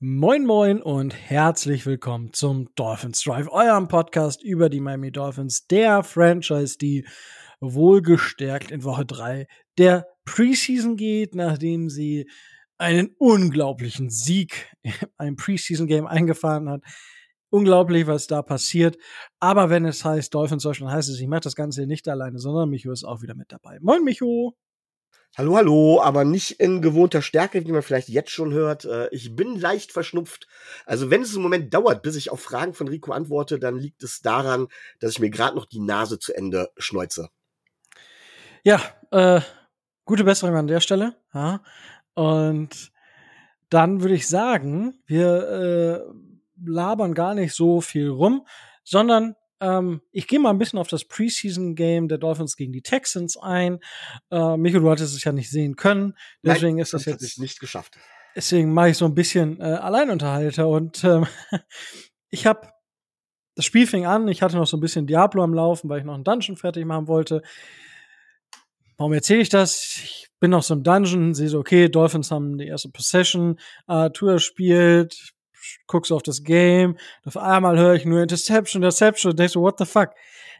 Moin Moin und herzlich willkommen zum Dolphins Drive, eurem Podcast über die Miami Dolphins, der Franchise, die wohlgestärkt in Woche 3 der Preseason geht, nachdem sie einen unglaublichen Sieg einem Preseason-Game eingefahren hat. Unglaublich, was da passiert. Aber wenn es heißt Dolphins Deutschland, heißt es, ich mache das Ganze nicht alleine, sondern Micho ist auch wieder mit dabei. Moin Micho! Hallo, hallo, aber nicht in gewohnter Stärke, wie man vielleicht jetzt schon hört. Äh, ich bin leicht verschnupft. Also wenn es einen Moment dauert, bis ich auf Fragen von Rico antworte, dann liegt es daran, dass ich mir gerade noch die Nase zu Ende schneuze. Ja, äh, gute Besserung an der Stelle. Ja. Und dann würde ich sagen, wir äh, labern gar nicht so viel rum, sondern ähm, ich gehe mal ein bisschen auf das Preseason-Game der Dolphins gegen die Texans ein. Äh, Michael, du hattest es ja nicht sehen können. Deswegen Nein, ist das, das jetzt nicht geschafft. Deswegen mache ich so ein bisschen äh, Alleinunterhalter und ähm, ich habe das Spiel fing an. Ich hatte noch so ein bisschen Diablo am Laufen, weil ich noch einen Dungeon fertig machen wollte. Warum erzähle ich das? Ich bin noch so im Dungeon, sehe so, okay, Dolphins haben die erste Possession, äh, Tour spielt, guckst auf das Game, auf einmal höre ich nur Interception, Interception, und denkst so, what the fuck?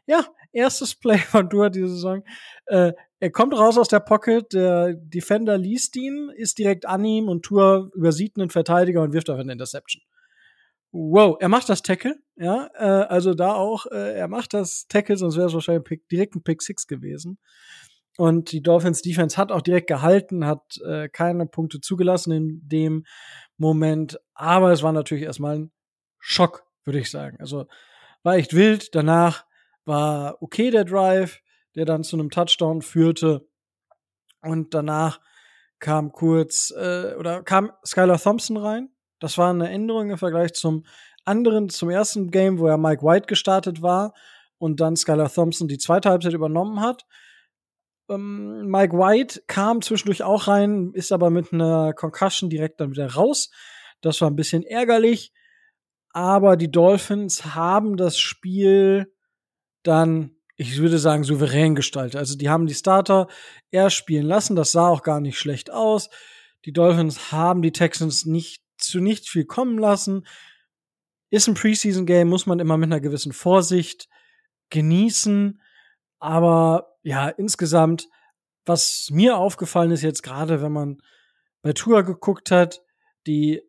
Ja, erstes Play von Dua diese Saison. Äh, er kommt raus aus der Pocket, der Defender liest ihn, ist direkt an ihm und Tour übersieht einen Verteidiger und wirft auf eine Interception. Wow, er macht das Tackle, ja, äh, also da auch, äh, er macht das Tackle, sonst wäre es wahrscheinlich Pick, direkt ein Pick Six gewesen. Und die Dolphins Defense hat auch direkt gehalten, hat äh, keine Punkte zugelassen in dem Moment. Aber es war natürlich erstmal ein Schock, würde ich sagen. Also war echt wild. Danach war okay der Drive, der dann zu einem Touchdown führte. Und danach kam kurz äh, oder kam Skylar Thompson rein. Das war eine Änderung im Vergleich zum anderen, zum ersten Game, wo ja Mike White gestartet war und dann Skylar Thompson die zweite Halbzeit übernommen hat. Ähm, Mike White kam zwischendurch auch rein, ist aber mit einer Concussion direkt dann wieder raus. Das war ein bisschen ärgerlich. Aber die Dolphins haben das Spiel dann, ich würde sagen, souverän gestaltet. Also die haben die Starter erst spielen lassen. Das sah auch gar nicht schlecht aus. Die Dolphins haben die Texans nicht zu nicht viel kommen lassen. Ist ein Preseason-Game, muss man immer mit einer gewissen Vorsicht genießen. Aber ja, insgesamt, was mir aufgefallen ist jetzt gerade, wenn man bei Tour geguckt hat, die,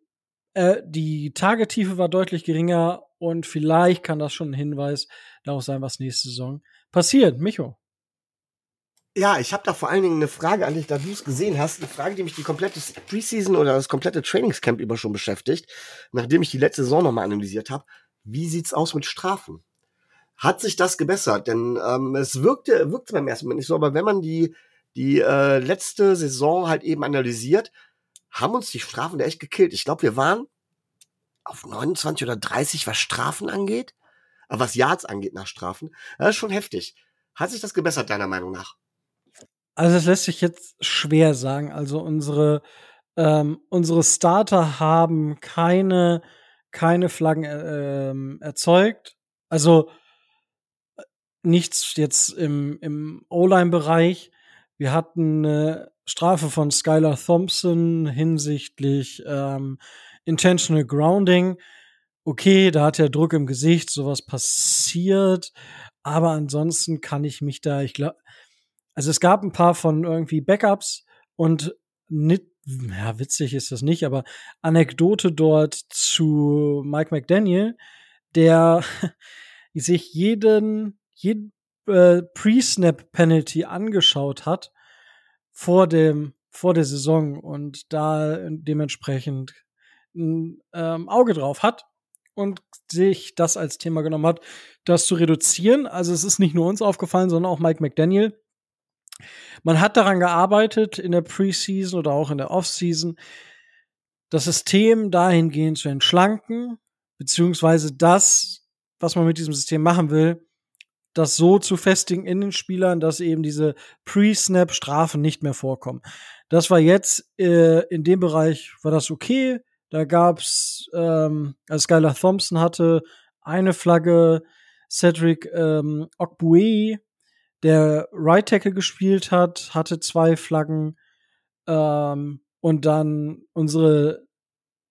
äh, die Tagetiefe war deutlich geringer und vielleicht kann das schon ein Hinweis darauf sein, was nächste Saison passiert. Micho. Ja, ich habe da vor allen Dingen eine Frage an dich, da du es gesehen hast. Eine Frage, die mich die komplette Preseason oder das komplette Trainingscamp über schon beschäftigt, nachdem ich die letzte Saison nochmal analysiert habe. Wie sieht's aus mit Strafen? Hat sich das gebessert, denn ähm, es wirkte, wirkte beim ersten Mal nicht so, aber wenn man die, die äh, letzte Saison halt eben analysiert, haben uns die Strafen da echt gekillt. Ich glaube, wir waren auf 29 oder 30, was Strafen angeht, aber was Yards angeht nach Strafen, das ist schon heftig. Hat sich das gebessert, deiner Meinung nach? Also, das lässt sich jetzt schwer sagen. Also, unsere, ähm, unsere Starter haben keine, keine Flaggen äh, ähm, erzeugt. Also, nichts jetzt im, im O-Line-Bereich. Wir hatten eine Strafe von Skylar Thompson hinsichtlich ähm, Intentional Grounding. Okay, da hat er Druck im Gesicht, sowas passiert. Aber ansonsten kann ich mich da, ich glaube, also es gab ein paar von irgendwie Backups und nicht, ja, witzig ist das nicht, aber Anekdote dort zu Mike McDaniel, der sich jeden jeden äh, Pre-Snap-Penalty angeschaut hat vor dem vor der Saison und da dementsprechend ein ähm, Auge drauf hat und sich das als Thema genommen hat, das zu reduzieren. Also es ist nicht nur uns aufgefallen, sondern auch Mike McDaniel. Man hat daran gearbeitet in der Preseason oder auch in der Offseason, das System dahingehend zu entschlanken, beziehungsweise das, was man mit diesem System machen will, das so zu festigen in den Spielern, dass eben diese Pre-Snap-Strafen nicht mehr vorkommen. Das war jetzt äh, in dem Bereich war das okay. Da gab's, ähm, also Skylar Thompson hatte eine Flagge, Cedric ähm, Okbue, der Right Tackle gespielt hat, hatte zwei Flaggen ähm, und dann unsere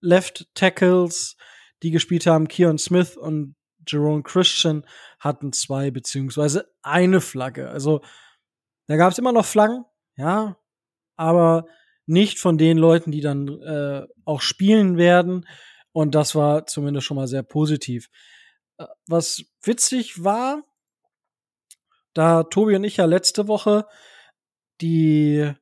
Left Tackles, die gespielt haben, Keon Smith und Jerome Christian, hatten zwei beziehungsweise eine Flagge. Also da gab es immer noch Flaggen, ja, aber nicht von den Leuten, die dann äh, auch spielen werden. Und das war zumindest schon mal sehr positiv. Äh, was witzig war, da Tobi und ich ja letzte Woche die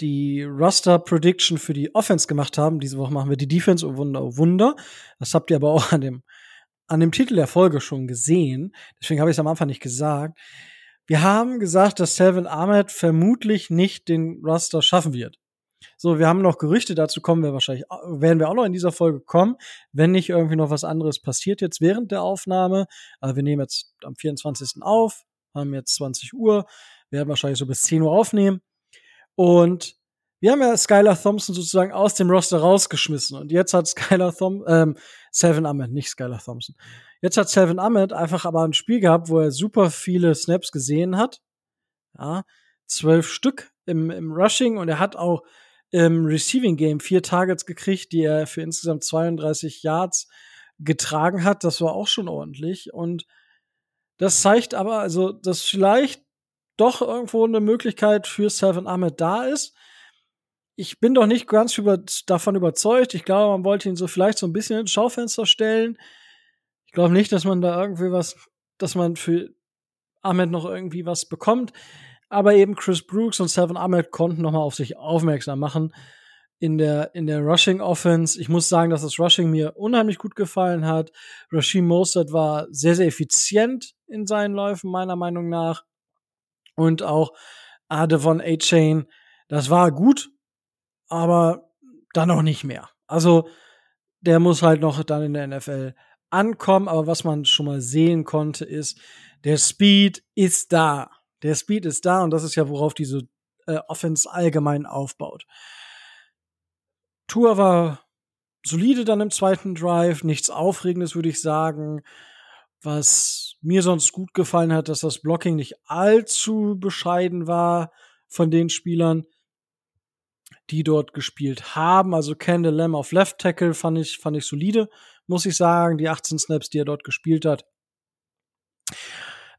die Roster Prediction für die Offense gemacht haben. Diese Woche machen wir die Defense, oh Wunder, oh Wunder. Das habt ihr aber auch an dem, an dem Titel der Folge schon gesehen. Deswegen habe ich es am Anfang nicht gesagt. Wir haben gesagt, dass Selvin Ahmed vermutlich nicht den Roster schaffen wird. So, wir haben noch Gerüchte, dazu kommen wir wahrscheinlich, werden wir auch noch in dieser Folge kommen, wenn nicht irgendwie noch was anderes passiert jetzt während der Aufnahme. Also wir nehmen jetzt am 24. auf, haben jetzt 20 Uhr, werden wahrscheinlich so bis 10 Uhr aufnehmen. Und wir haben ja Skylar Thompson sozusagen aus dem Roster rausgeschmissen. Und jetzt hat Skylar Thompson, ähm, Seven Ahmed, nicht Skylar Thompson. Jetzt hat Seven Ahmed einfach aber ein Spiel gehabt, wo er super viele Snaps gesehen hat. Ja, zwölf Stück im, im Rushing und er hat auch im Receiving Game vier Targets gekriegt, die er für insgesamt 32 Yards getragen hat. Das war auch schon ordentlich. Und das zeigt aber, also, dass vielleicht doch irgendwo eine Möglichkeit für Seven Ahmed da ist. Ich bin doch nicht ganz über, davon überzeugt. Ich glaube, man wollte ihn so vielleicht so ein bisschen ins Schaufenster stellen. Ich glaube nicht, dass man da irgendwie was, dass man für Ahmed noch irgendwie was bekommt. Aber eben Chris Brooks und Seven Ahmed konnten nochmal auf sich aufmerksam machen in der, in der Rushing Offense. Ich muss sagen, dass das Rushing mir unheimlich gut gefallen hat. Rashim Mostert war sehr, sehr effizient in seinen Läufen, meiner Meinung nach und auch Adevon A-Chain. Das war gut, aber dann noch nicht mehr. Also der muss halt noch dann in der NFL ankommen, aber was man schon mal sehen konnte, ist, der Speed ist da. Der Speed ist da und das ist ja, worauf diese äh, Offense allgemein aufbaut. Tour war solide dann im zweiten Drive, nichts Aufregendes, würde ich sagen. Was mir sonst gut gefallen hat, dass das Blocking nicht allzu bescheiden war von den Spielern, die dort gespielt haben. Also Kendall Lamb auf Left Tackle fand ich, fand ich solide, muss ich sagen. Die 18 Snaps, die er dort gespielt hat.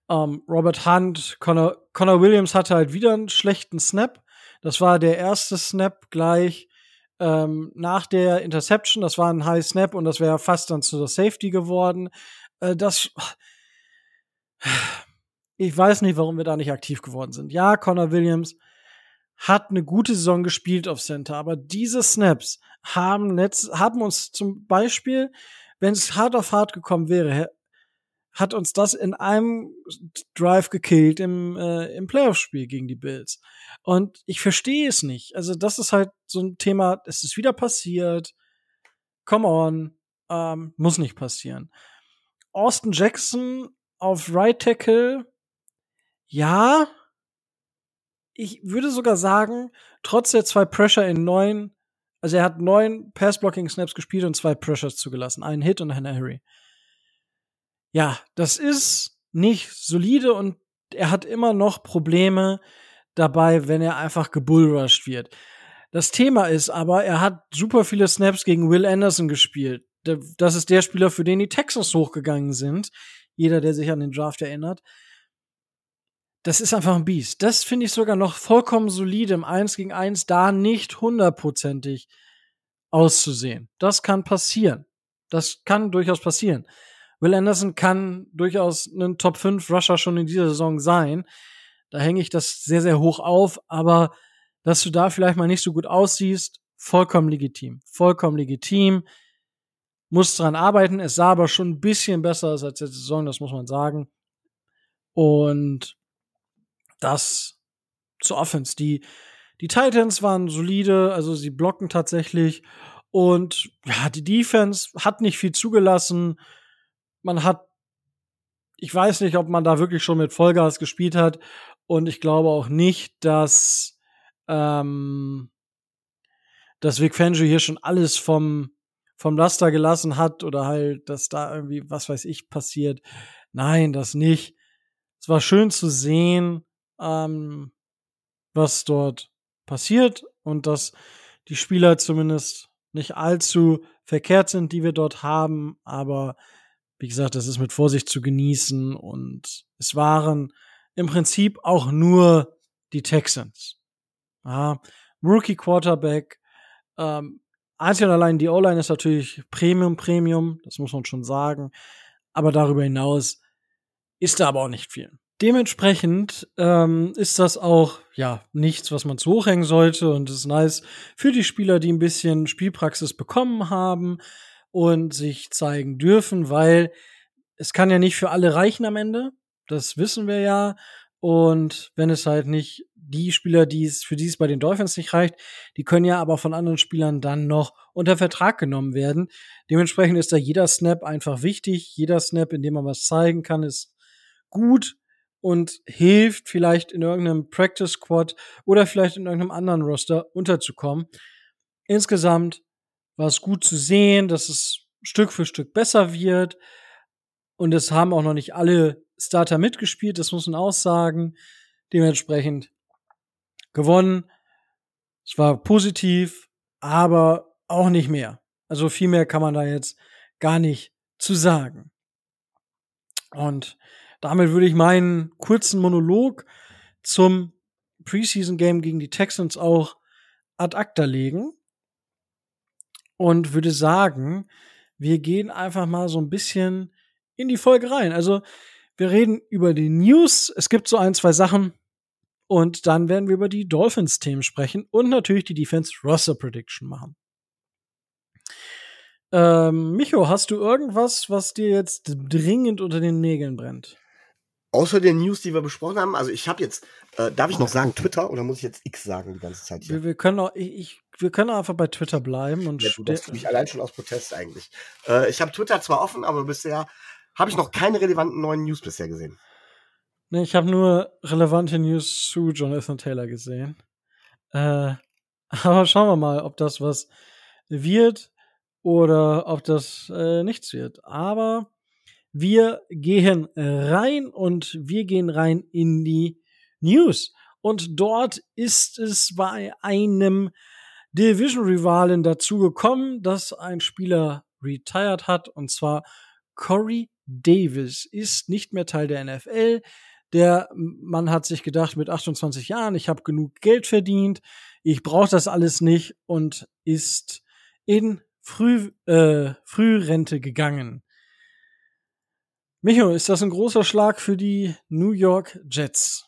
Ähm, Robert Hunt, Connor, Connor Williams hatte halt wieder einen schlechten Snap. Das war der erste Snap gleich ähm, nach der Interception. Das war ein High Snap und das wäre fast dann zu der Safety geworden. Äh, das. Ich weiß nicht, warum wir da nicht aktiv geworden sind. Ja, Connor Williams hat eine gute Saison gespielt auf Center, aber diese Snaps haben, letzt, haben uns zum Beispiel, wenn es hart auf hart gekommen wäre, hat uns das in einem Drive gekillt im, äh, im Playoff-Spiel gegen die Bills. Und ich verstehe es nicht. Also, das ist halt so ein Thema, es ist wieder passiert. Come on. Ähm, muss nicht passieren. Austin Jackson auf Right Tackle, ja. Ich würde sogar sagen, trotz der zwei Pressure in neun, also er hat neun Pass-Blocking-Snaps gespielt und zwei Pressures zugelassen. Einen Hit und einen Harry. Ja, das ist nicht solide und er hat immer noch Probleme dabei, wenn er einfach gebullrushed wird. Das Thema ist aber, er hat super viele Snaps gegen Will Anderson gespielt das ist der Spieler, für den die Texans hochgegangen sind. Jeder, der sich an den Draft erinnert. Das ist einfach ein Biest. Das finde ich sogar noch vollkommen solide im 1 gegen 1, da nicht hundertprozentig auszusehen. Das kann passieren. Das kann durchaus passieren. Will Anderson kann durchaus ein Top 5 Rusher schon in dieser Saison sein. Da hänge ich das sehr, sehr hoch auf, aber dass du da vielleicht mal nicht so gut aussiehst, vollkommen legitim. Vollkommen legitim muss dran arbeiten. Es sah aber schon ein bisschen besser aus als letzte Saison, das muss man sagen. Und das zur Offense. Die, die Titans waren solide, also sie blocken tatsächlich. Und ja, die Defense hat nicht viel zugelassen. Man hat, ich weiß nicht, ob man da wirklich schon mit Vollgas gespielt hat. Und ich glaube auch nicht, dass, ähm, dass Vic Fangio hier schon alles vom, vom Laster gelassen hat oder halt, dass da irgendwie, was weiß ich, passiert. Nein, das nicht. Es war schön zu sehen, ähm, was dort passiert und dass die Spieler zumindest nicht allzu verkehrt sind, die wir dort haben. Aber wie gesagt, das ist mit Vorsicht zu genießen. Und es waren im Prinzip auch nur die Texans. Ja, Rookie Quarterback. Ähm, einzig und allein die O-Line ist natürlich Premium, Premium. Das muss man schon sagen. Aber darüber hinaus ist da aber auch nicht viel. Dementsprechend ähm, ist das auch ja nichts, was man zu hochhängen sollte und ist nice für die Spieler, die ein bisschen Spielpraxis bekommen haben und sich zeigen dürfen, weil es kann ja nicht für alle reichen am Ende. Das wissen wir ja. Und wenn es halt nicht die Spieler, die es für die es bei den Dolphins nicht reicht, die können ja aber von anderen Spielern dann noch unter Vertrag genommen werden. Dementsprechend ist da jeder Snap einfach wichtig. Jeder Snap, in dem man was zeigen kann, ist gut und hilft vielleicht in irgendeinem Practice Squad oder vielleicht in irgendeinem anderen Roster unterzukommen. Insgesamt war es gut zu sehen, dass es Stück für Stück besser wird. Und es haben auch noch nicht alle Starter mitgespielt, das muss man auch sagen. Dementsprechend gewonnen. Es war positiv, aber auch nicht mehr. Also viel mehr kann man da jetzt gar nicht zu sagen. Und damit würde ich meinen kurzen Monolog zum Preseason Game gegen die Texans auch ad acta legen und würde sagen, wir gehen einfach mal so ein bisschen in die Folge rein. Also, wir reden über die News. Es gibt so ein, zwei Sachen. Und dann werden wir über die Dolphins-Themen sprechen und natürlich die Defense-Roster-Prediction machen. Ähm, Micho, hast du irgendwas, was dir jetzt dringend unter den Nägeln brennt? Außer den News, die wir besprochen haben, also ich habe jetzt, äh, darf ich noch sagen Twitter oder muss ich jetzt X sagen die ganze Zeit hier? Wir, wir können auch, ich, wir können einfach bei Twitter bleiben und ja, du, das mich allein schon aus Protest eigentlich. Äh, ich habe Twitter zwar offen, aber bisher habe ich noch keine relevanten neuen News bisher gesehen. Nee, ich habe nur relevante News zu Jonathan Taylor gesehen. Äh, aber schauen wir mal, ob das was wird oder ob das äh, nichts wird. Aber wir gehen rein und wir gehen rein in die News. Und dort ist es bei einem Division-Rivalen dazu gekommen, dass ein Spieler retired hat, und zwar Corey Davis ist nicht mehr Teil der NFL. Der Mann hat sich gedacht, mit 28 Jahren, ich habe genug Geld verdient, ich brauche das alles nicht und ist in Früh, äh, Frührente gegangen. Micho, ist das ein großer Schlag für die New York Jets?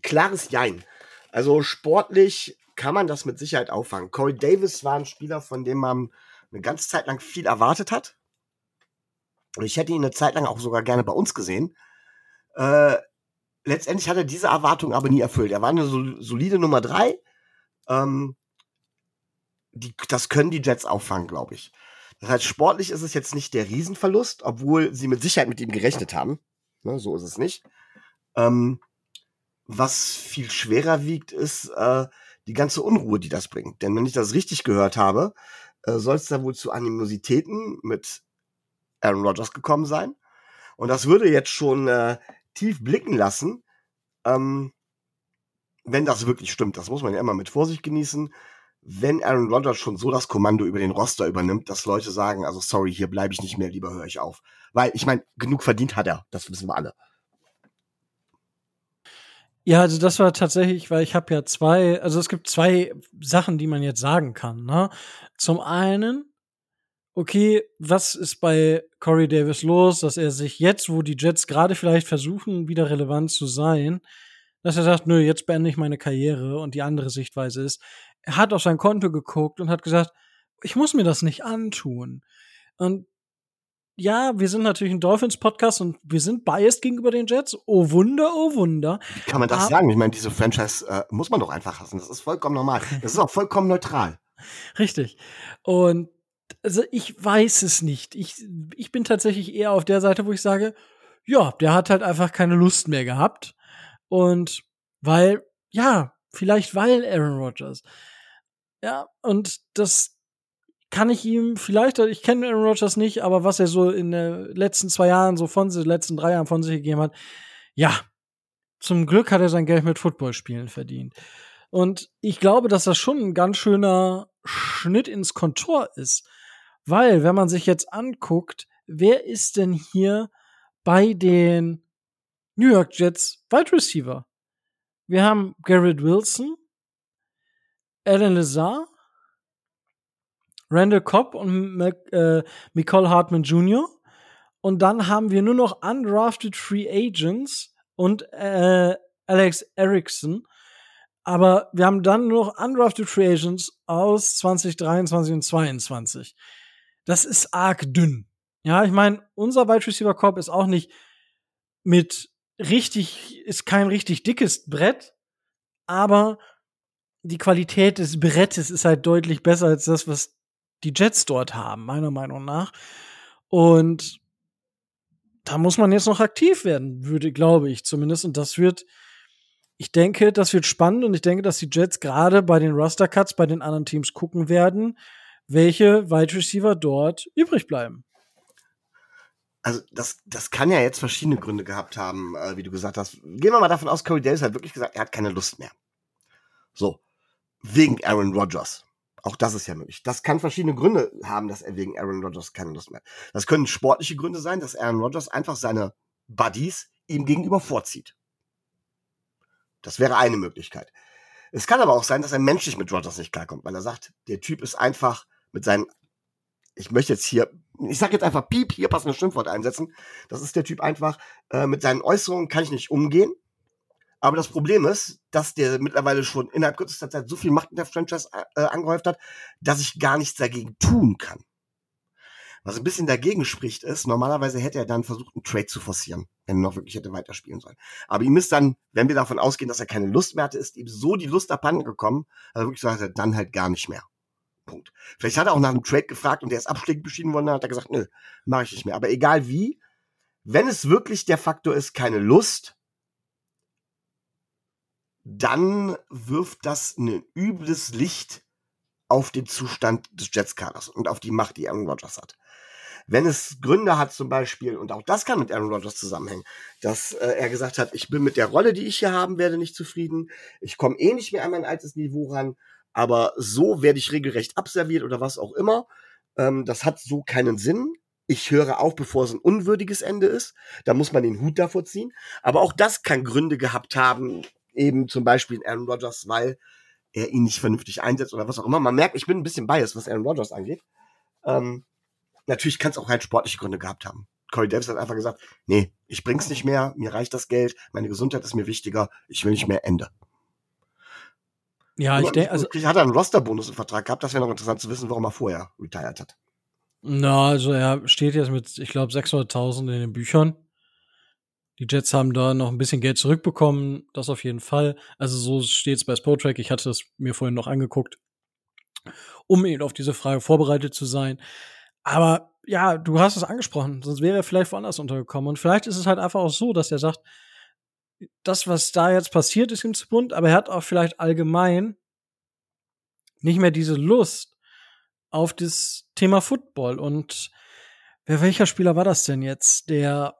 Klares Jein. Also sportlich kann man das mit Sicherheit auffangen. Corey Davis war ein Spieler, von dem man eine ganze Zeit lang viel erwartet hat. Und ich hätte ihn eine Zeit lang auch sogar gerne bei uns gesehen. Äh, letztendlich hat er diese Erwartung aber nie erfüllt. Er war eine solide Nummer drei. Ähm, die, das können die Jets auffangen, glaube ich. Das heißt, sportlich ist es jetzt nicht der Riesenverlust, obwohl sie mit Sicherheit mit ihm gerechnet haben. Ne, so ist es nicht. Ähm, was viel schwerer wiegt, ist äh, die ganze Unruhe, die das bringt. Denn wenn ich das richtig gehört habe, äh, soll es da wohl zu Animositäten mit Aaron Rodgers gekommen sein. Und das würde jetzt schon äh, tief blicken lassen, ähm, wenn das wirklich stimmt. Das muss man ja immer mit Vorsicht genießen wenn Aaron Rodgers schon so das Kommando über den Roster übernimmt, dass Leute sagen, also sorry, hier bleibe ich nicht mehr, lieber höre ich auf. Weil ich meine, genug verdient hat er, das wissen wir alle. Ja, also das war tatsächlich, weil ich habe ja zwei, also es gibt zwei Sachen, die man jetzt sagen kann. Ne? Zum einen, okay, was ist bei Corey Davis los, dass er sich jetzt, wo die Jets gerade vielleicht versuchen, wieder relevant zu sein, dass er sagt, nö, jetzt beende ich meine Karriere und die andere Sichtweise ist, er hat auf sein Konto geguckt und hat gesagt, ich muss mir das nicht antun. Und ja, wir sind natürlich ein Dolphins-Podcast und wir sind biased gegenüber den Jets. Oh Wunder, oh Wunder. Wie kann man das Aber, sagen? Ich meine, diese Franchise äh, muss man doch einfach hassen. Das ist vollkommen normal. Das ist auch vollkommen neutral. Richtig. Und also ich weiß es nicht. Ich, ich bin tatsächlich eher auf der Seite, wo ich sage, ja, der hat halt einfach keine Lust mehr gehabt. Und weil, ja, vielleicht weil Aaron Rodgers. Ja, und das kann ich ihm vielleicht, ich kenne Aaron Rodgers nicht, aber was er so in den letzten zwei Jahren, so von den letzten drei Jahren von sich gegeben hat, ja, zum Glück hat er sein Geld mit Footballspielen verdient. Und ich glaube, dass das schon ein ganz schöner Schnitt ins Kontor ist. Weil, wenn man sich jetzt anguckt, wer ist denn hier bei den New York Jets Wide Receiver? Wir haben Garrett Wilson, Alan Lazar, Randall Cobb und Mac, äh, Nicole Hartman Jr. Und dann haben wir nur noch undrafted Free Agents und äh, Alex Erickson. Aber wir haben dann nur noch undrafted Free Agents aus 2023 und 2022. Das ist arg dünn. Ja, ich meine, unser Wide Receiver Corp ist auch nicht mit richtig, ist kein richtig dickes Brett, aber die Qualität des Brettes ist halt deutlich besser als das, was die Jets dort haben, meiner Meinung nach. Und da muss man jetzt noch aktiv werden, würde, glaube ich zumindest. Und das wird, ich denke, das wird spannend und ich denke, dass die Jets gerade bei den Roster Cuts bei den anderen Teams gucken werden, welche Wide Receiver dort übrig bleiben. Also das, das kann ja jetzt verschiedene Gründe gehabt haben, äh, wie du gesagt hast. Gehen wir mal davon aus, Corey Davis hat wirklich gesagt, er hat keine Lust mehr. So, wegen Aaron Rodgers. Auch das ist ja möglich. Das kann verschiedene Gründe haben, dass er wegen Aaron Rodgers keine Lust mehr hat. Das können sportliche Gründe sein, dass Aaron Rodgers einfach seine Buddies ihm gegenüber vorzieht. Das wäre eine Möglichkeit. Es kann aber auch sein, dass er menschlich mit Rodgers nicht klarkommt, weil er sagt, der Typ ist einfach mit seinen, ich möchte jetzt hier, ich sag jetzt einfach Piep, hier passende Schimpfwort einsetzen. Das ist der Typ einfach, äh, mit seinen Äußerungen kann ich nicht umgehen. Aber das Problem ist, dass der mittlerweile schon innerhalb kürzester Zeit so viel Macht in der Franchise äh, angehäuft hat, dass ich gar nichts dagegen tun kann. Was ein bisschen dagegen spricht, ist, normalerweise hätte er dann versucht, einen Trade zu forcieren, wenn er noch wirklich hätte weiterspielen sollen. Aber ihm ist dann, wenn wir davon ausgehen, dass er keine Lust mehr hatte, ist ihm so die Lust abhanden gekommen, also wirklich sagt er dann halt gar nicht mehr. Punkt. Vielleicht hat er auch nach einem Trade gefragt und der ist abschlägig beschieden worden, dann hat er gesagt, nö, mache ich nicht mehr. Aber egal wie, wenn es wirklich der Faktor ist, keine Lust, dann wirft das ein übles Licht auf den Zustand des Jets-Kaders und auf die Macht, die Aaron Rodgers hat. Wenn es Gründe hat zum Beispiel, und auch das kann mit Aaron Rodgers zusammenhängen, dass äh, er gesagt hat, ich bin mit der Rolle, die ich hier haben werde, nicht zufrieden, ich komme eh nicht mehr an mein altes Niveau ran, aber so werde ich regelrecht abserviert oder was auch immer. Ähm, das hat so keinen Sinn. Ich höre auf, bevor es ein unwürdiges Ende ist. Da muss man den Hut davor ziehen. Aber auch das kann Gründe gehabt haben, eben zum Beispiel Aaron Rodgers, weil er ihn nicht vernünftig einsetzt oder was auch immer. Man merkt, ich bin ein bisschen biased, was Aaron Rodgers angeht. Ähm, natürlich kann es auch halt sportliche Gründe gehabt haben. Corey Davis hat einfach gesagt, nee, ich bring's nicht mehr, mir reicht das Geld, meine Gesundheit ist mir wichtiger, ich will nicht mehr Ende. Ja, ich denke, also. Hat er einen Rosterbonus im Vertrag gehabt? Das wäre noch interessant zu wissen, warum er vorher retired hat. Na, also er steht jetzt mit, ich glaube, 600.000 in den Büchern. Die Jets haben da noch ein bisschen Geld zurückbekommen, das auf jeden Fall. Also so steht es bei Spotrack. Ich hatte es mir vorhin noch angeguckt, um eben auf diese Frage vorbereitet zu sein. Aber ja, du hast es angesprochen, sonst wäre er vielleicht woanders untergekommen. Und vielleicht ist es halt einfach auch so, dass er sagt, das, was da jetzt passiert, ist ihm zu bunt, aber er hat auch vielleicht allgemein nicht mehr diese Lust auf das Thema Football. Und wer, welcher Spieler war das denn jetzt, der,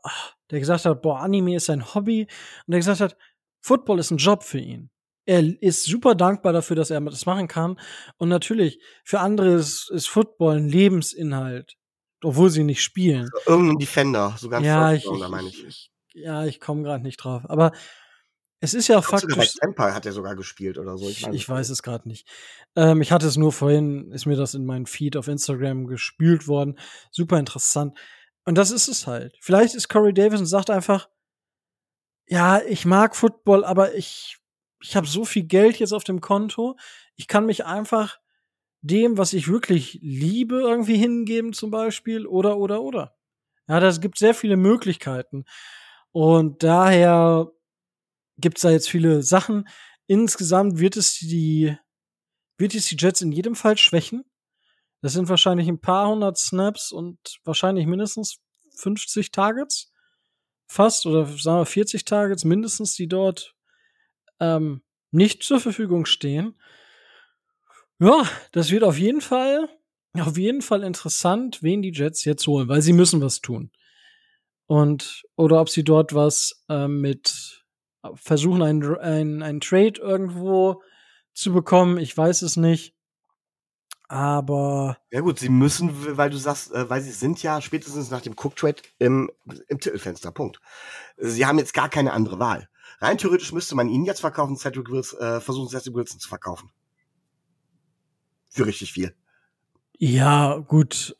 der gesagt hat, boah, Anime ist sein Hobby und der gesagt hat, Football ist ein Job für ihn. Er ist super dankbar dafür, dass er das machen kann. Und natürlich, für andere ist, ist Football ein Lebensinhalt, obwohl sie nicht spielen. Irgendein Defender, sogar ein ja, ich, ich, meine ich. ich. Ja, ich komme gerade nicht drauf. Aber es ist ja faktisch. Bei Empire hat er sogar gespielt oder so. Ich, ich, ich weiß es gerade nicht. Ähm, ich hatte es nur vorhin, ist mir das in meinen Feed auf Instagram gespült worden. Super interessant. Und das ist es halt. Vielleicht ist Corey Davis und sagt einfach, ja, ich mag Football, aber ich, ich habe so viel Geld jetzt auf dem Konto. Ich kann mich einfach dem, was ich wirklich liebe, irgendwie hingeben, zum Beispiel. Oder, oder, oder. Ja, das gibt sehr viele Möglichkeiten. Und daher gibt's da jetzt viele Sachen. Insgesamt wird es die, wird es die Jets in jedem Fall schwächen. Das sind wahrscheinlich ein paar hundert Snaps und wahrscheinlich mindestens 50 Targets. Fast, oder sagen wir 40 Targets mindestens, die dort ähm, nicht zur Verfügung stehen. Ja, das wird auf jeden Fall, auf jeden Fall interessant, wen die Jets jetzt holen, weil sie müssen was tun. Und, oder ob sie dort was äh, mit versuchen, einen ein, ein Trade irgendwo zu bekommen. Ich weiß es nicht. Aber. Ja gut, sie müssen, weil du sagst, äh, weil sie sind ja spätestens nach dem Cook-Trade im, im Titelfenster. Punkt. Sie haben jetzt gar keine andere Wahl. Rein theoretisch müsste man ihn jetzt verkaufen, Cedric Wilson, äh, versuchen, Cedric Wilson zu verkaufen. Für richtig viel. Ja, gut.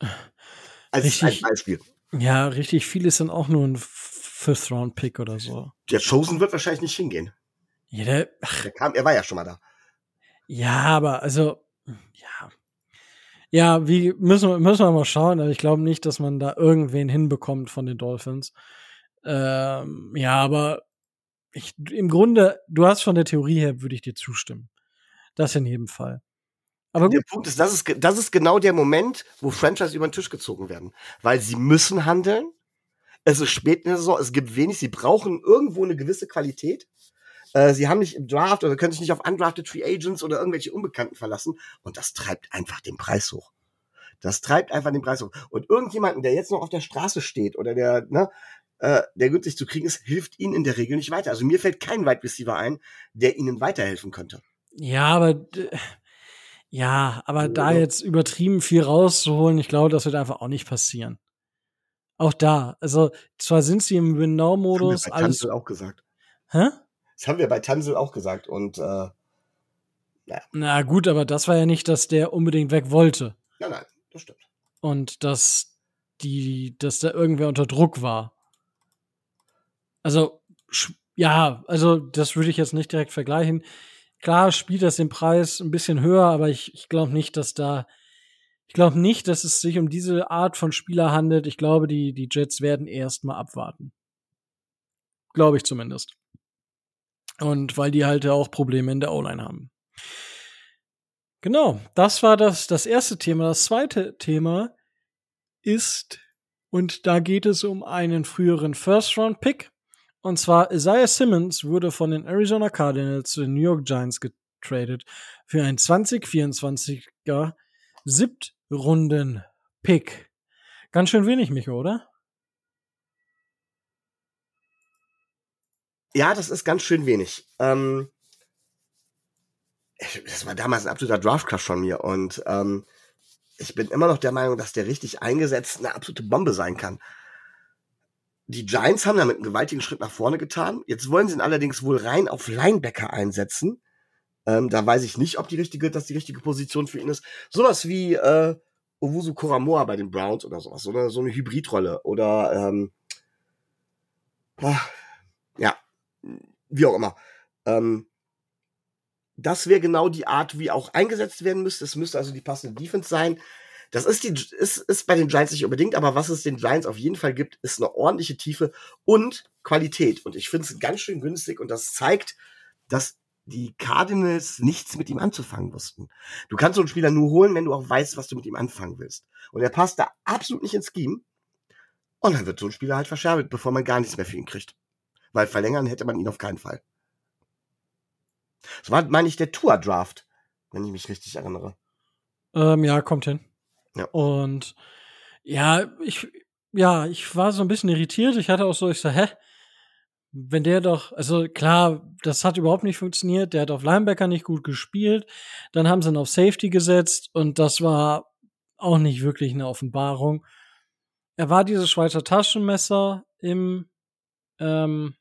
Als Richtig. ein Beispiel. Ja, richtig viel ist dann auch nur ein Fifth-Round-Pick oder so. Der Chosen wird wahrscheinlich nicht hingehen. Ja, der, Der kam, er war ja schon mal da. ja, aber also, ja. Ja, wie müssen wir, müssen wir mal schauen, aber ich glaube nicht, dass man da irgendwen hinbekommt von den Dolphins. Ähm, ja, aber ich, im Grunde, du hast von der Theorie her, würde ich dir zustimmen. Das in jedem Fall. Aber Der gut, Punkt ist, das ist, das ist genau der Moment, wo Franchise über den Tisch gezogen werden. Weil sie müssen handeln. Es ist spät in der Saison, es gibt wenig, sie brauchen irgendwo eine gewisse Qualität. Äh, sie haben nicht im Draft oder können sich nicht auf undrafted Free Agents oder irgendwelche Unbekannten verlassen. Und das treibt einfach den Preis hoch. Das treibt einfach den Preis hoch. Und irgendjemanden, der jetzt noch auf der Straße steht oder der, ne, äh, der günstig zu kriegen ist, hilft ihnen in der Regel nicht weiter. Also mir fällt kein Wide Receiver ein, der ihnen weiterhelfen könnte. ja, aber, ja, aber da Ja. jetzt übertrieben viel rauszuholen, ich glaube, das wird einfach auch nicht passieren. Auch da, also, zwar sind sie im Win-Now-Modus, alles, auch gesagt. hä? Das haben wir bei Tansel auch gesagt. Und äh, Na gut, aber das war ja nicht, dass der unbedingt weg wollte. nein, nein, das stimmt. und dass die, dass da irgendwer unter Druck war. Also, ja, also das würde ich jetzt nicht direkt vergleichen. Klar spielt das den Preis ein bisschen höher, aber ich, ich glaube nicht, dass da, ich glaube nicht, dass es sich um diese Art von Spieler handelt. Ich glaube, die, die Jets werden erst mal abwarten. Glaube ich zumindest. Und weil die halt ja auch Probleme in der O-Line haben. Genau, das war das, das erste Thema. Das zweite Thema ist, und da geht es um einen früheren First-Round-Pick. Und zwar Isaiah Simmons wurde von den Arizona Cardinals zu den New York Giants getradet für einen 2024er Siebtrunden-Pick. Ganz schön wenig, Micho, oder? Ja, das ist ganz schön wenig. Ähm, das war damals ein absoluter Draft-Crush von mir. Und ähm, ich bin immer noch der Meinung, dass der richtig eingesetzt eine absolute Bombe sein kann. Die Giants haben damit einen gewaltigen Schritt nach vorne getan. Jetzt wollen sie ihn allerdings wohl rein auf Linebacker einsetzen. Ähm, da weiß ich nicht, ob die richtige, das die richtige Position für ihn ist. Sowas wie äh, Owusu Koramoa bei den Browns oder sowas. So eine, so eine Hybridrolle. Oder ähm, ja, wie auch immer. Ähm, das wäre genau die Art, wie auch eingesetzt werden müsste. Es müsste also die passende Defense sein. Das ist, die, ist, ist bei den Giants nicht unbedingt, aber was es den Giants auf jeden Fall gibt, ist eine ordentliche Tiefe und Qualität. Und ich finde es ganz schön günstig und das zeigt, dass die Cardinals nichts mit ihm anzufangen wussten. Du kannst so einen Spieler nur holen, wenn du auch weißt, was du mit ihm anfangen willst. Und er passt da absolut nicht ins Scheme. Und dann wird so ein Spieler halt verscherbelt, bevor man gar nichts mehr für ihn kriegt. Weil verlängern hätte man ihn auf keinen Fall. Das war, meine ich, der Tour-Draft, wenn ich mich richtig erinnere. Ähm, ja, kommt hin. Ja. Und ja, ich, ja, ich war so ein bisschen irritiert. Ich hatte auch so, ich so, hä? Wenn der doch, also klar, das hat überhaupt nicht funktioniert. Der hat auf Linebacker nicht gut gespielt. Dann haben sie ihn auf Safety gesetzt und das war auch nicht wirklich eine Offenbarung. Er war dieses Schweizer Taschenmesser im, ähm,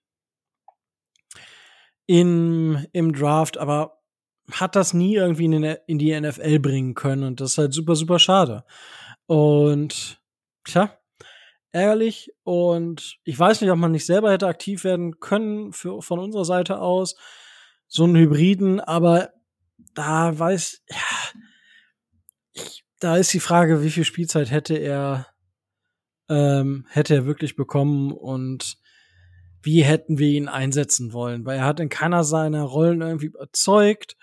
in, im Draft, aber hat das nie irgendwie in, den, in die NFL bringen können und das ist halt super, super schade. Und tja, ärgerlich und ich weiß nicht, ob man nicht selber hätte aktiv werden können für, von unserer Seite aus, so einen Hybriden, aber da weiß, ja, ich, da ist die Frage, wie viel Spielzeit hätte er, ähm, hätte er wirklich bekommen und wie hätten wir ihn einsetzen wollen, weil er hat in keiner seiner Rollen irgendwie überzeugt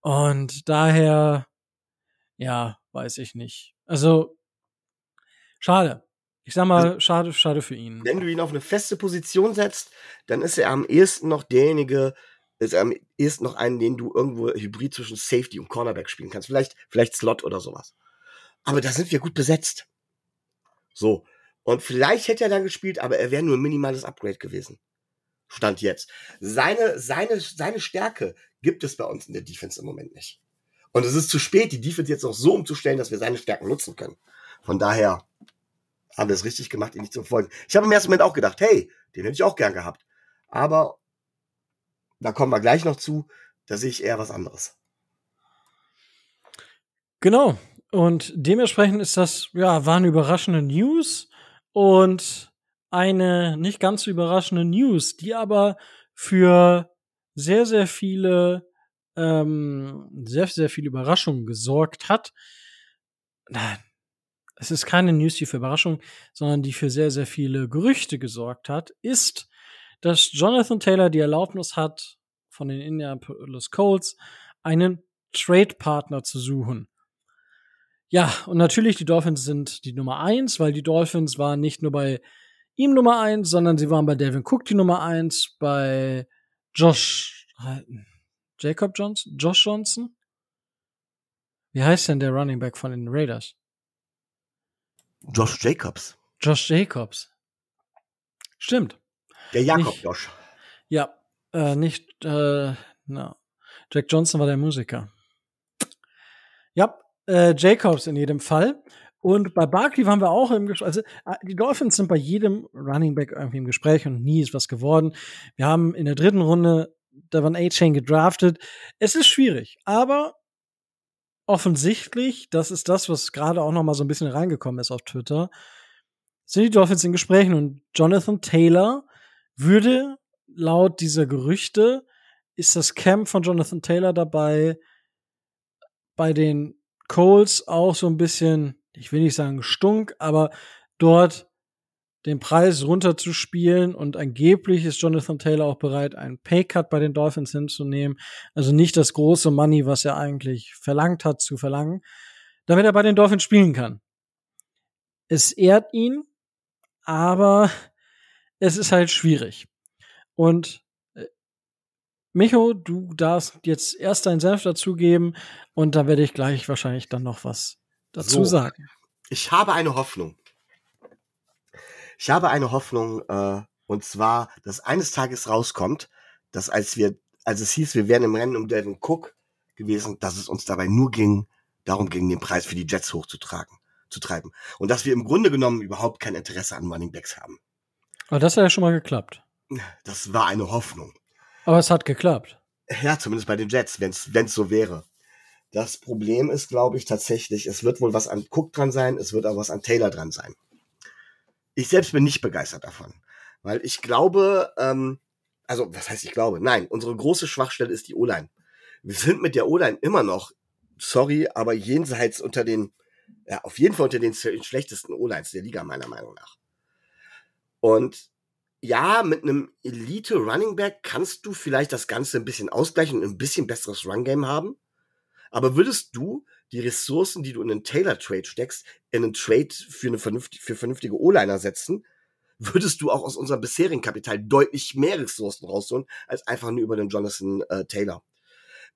und daher, ja, weiß ich nicht. Also, schade. Ich sag mal, schade, schade für ihn. Wenn du ihn auf eine feste Position setzt, dann ist er am ehesten noch derjenige, ist er am ehesten noch einen, den du irgendwo hybrid zwischen Safety und Cornerback spielen kannst. Vielleicht, vielleicht Slot oder sowas. Aber da sind wir gut besetzt. So. Und vielleicht hätte er dann gespielt, aber er wäre nur ein minimales Upgrade gewesen. Stand jetzt. Seine, seine, seine Stärke gibt es bei uns in der Defense im Moment nicht. Und es ist zu spät, die Defense jetzt auch so umzustellen, dass wir seine Stärken nutzen können. Von daher haben wir es richtig gemacht, ihn nicht zu folgen. Ich habe im ersten Moment auch gedacht, hey, den hätte ich auch gern gehabt. Aber da kommen wir gleich noch zu, da sehe ich eher was anderes. Genau. Und dementsprechend ist das, ja, war eine überraschende News und eine nicht ganz so überraschende News, die aber für sehr, sehr viele, ähm, sehr, sehr viele Überraschungen gesorgt hat. Nein, es ist keine News, die für Überraschungen, sondern die für sehr, sehr viele Gerüchte gesorgt hat, ist, dass Jonathan Taylor die Erlaubnis hat, von den Indianapolis Colts einen Trade-Partner zu suchen. Ja, und natürlich, die Dolphins sind die Nummer eins, weil die Dolphins waren nicht nur bei ihm Nummer eins, sondern sie waren bei Devin Cook die Nummer eins, bei Josh, Jacob Johnson, Josh Johnson? Wie heißt denn der Running Back von den Raiders? Josh Jacobs. Josh Jacobs. Stimmt. Der Jakob Nicht- Josh. Ja, äh, nicht, äh, na. Jack Johnson war der Musiker. Ja, äh, Jacobs in jedem Fall. Und bei Barkley waren wir auch im Gespräch. Also, äh, die Dolphins sind bei jedem Running Back irgendwie im Gespräch und nie ist was geworden. Wir haben in der dritten Runde Devon A-Chain gedraftet. Es ist schwierig, aber offensichtlich, das ist das, was gerade auch noch mal so ein bisschen reingekommen ist auf Twitter, sind die Dolphins in Gesprächen und Jonathan Taylor würde laut dieser Gerüchte ist das Camp von Jonathan Taylor dabei, bei den Coles auch so ein bisschen, ich will nicht sagen stunk, aber dort den Preis runterzuspielen und angeblich ist Jonathan Taylor auch bereit, einen Paycut bei den Dolphins hinzunehmen. Also nicht das große Money, was er eigentlich verlangt hat, zu verlangen, damit er bei den Dolphins spielen kann. Es ehrt ihn, aber es ist halt schwierig. Und Micho, du darfst jetzt erst deinen Senf dazugeben und dann werde ich gleich wahrscheinlich dann noch was dazu So. sagen. Ich habe eine Hoffnung. Ich habe eine Hoffnung, äh, und zwar, dass eines Tages rauskommt, dass als wir, als es hieß, wir wären im Rennen um Devin Cook gewesen, dass es uns dabei nur ging, darum ging, den Preis für die Jets hochzutragen, zu treiben. Und dass wir im Grunde genommen überhaupt kein Interesse an Running Backs haben. Aber das hat ja schon mal geklappt. Das war eine Hoffnung. Aber es hat geklappt. Ja, zumindest bei den Jets, wenn es so wäre. Das Problem ist, glaube ich, tatsächlich, es wird wohl was an Cook dran sein, es wird auch was an Taylor dran sein. Ich selbst bin nicht begeistert davon, weil ich glaube, ähm, also was heißt ich glaube? Nein, unsere große Schwachstelle ist die O-Line. Wir sind mit der O-Line immer noch, sorry, aber jenseits unter den, ja, auf jeden Fall unter den schlechtesten O-Lines der Liga, meiner Meinung nach. Und ja, mit einem Elite Running Back kannst du vielleicht das Ganze ein bisschen ausgleichen und ein bisschen besseres Run Game haben. Aber würdest du die Ressourcen, die du in einen Taylor Trade steckst, in einen Trade für eine vernünftige, für vernünftige O-Liner setzen, würdest du auch aus unserem bisherigen Kapital deutlich mehr Ressourcen rausholen, als einfach nur über den Jonathan äh, Taylor.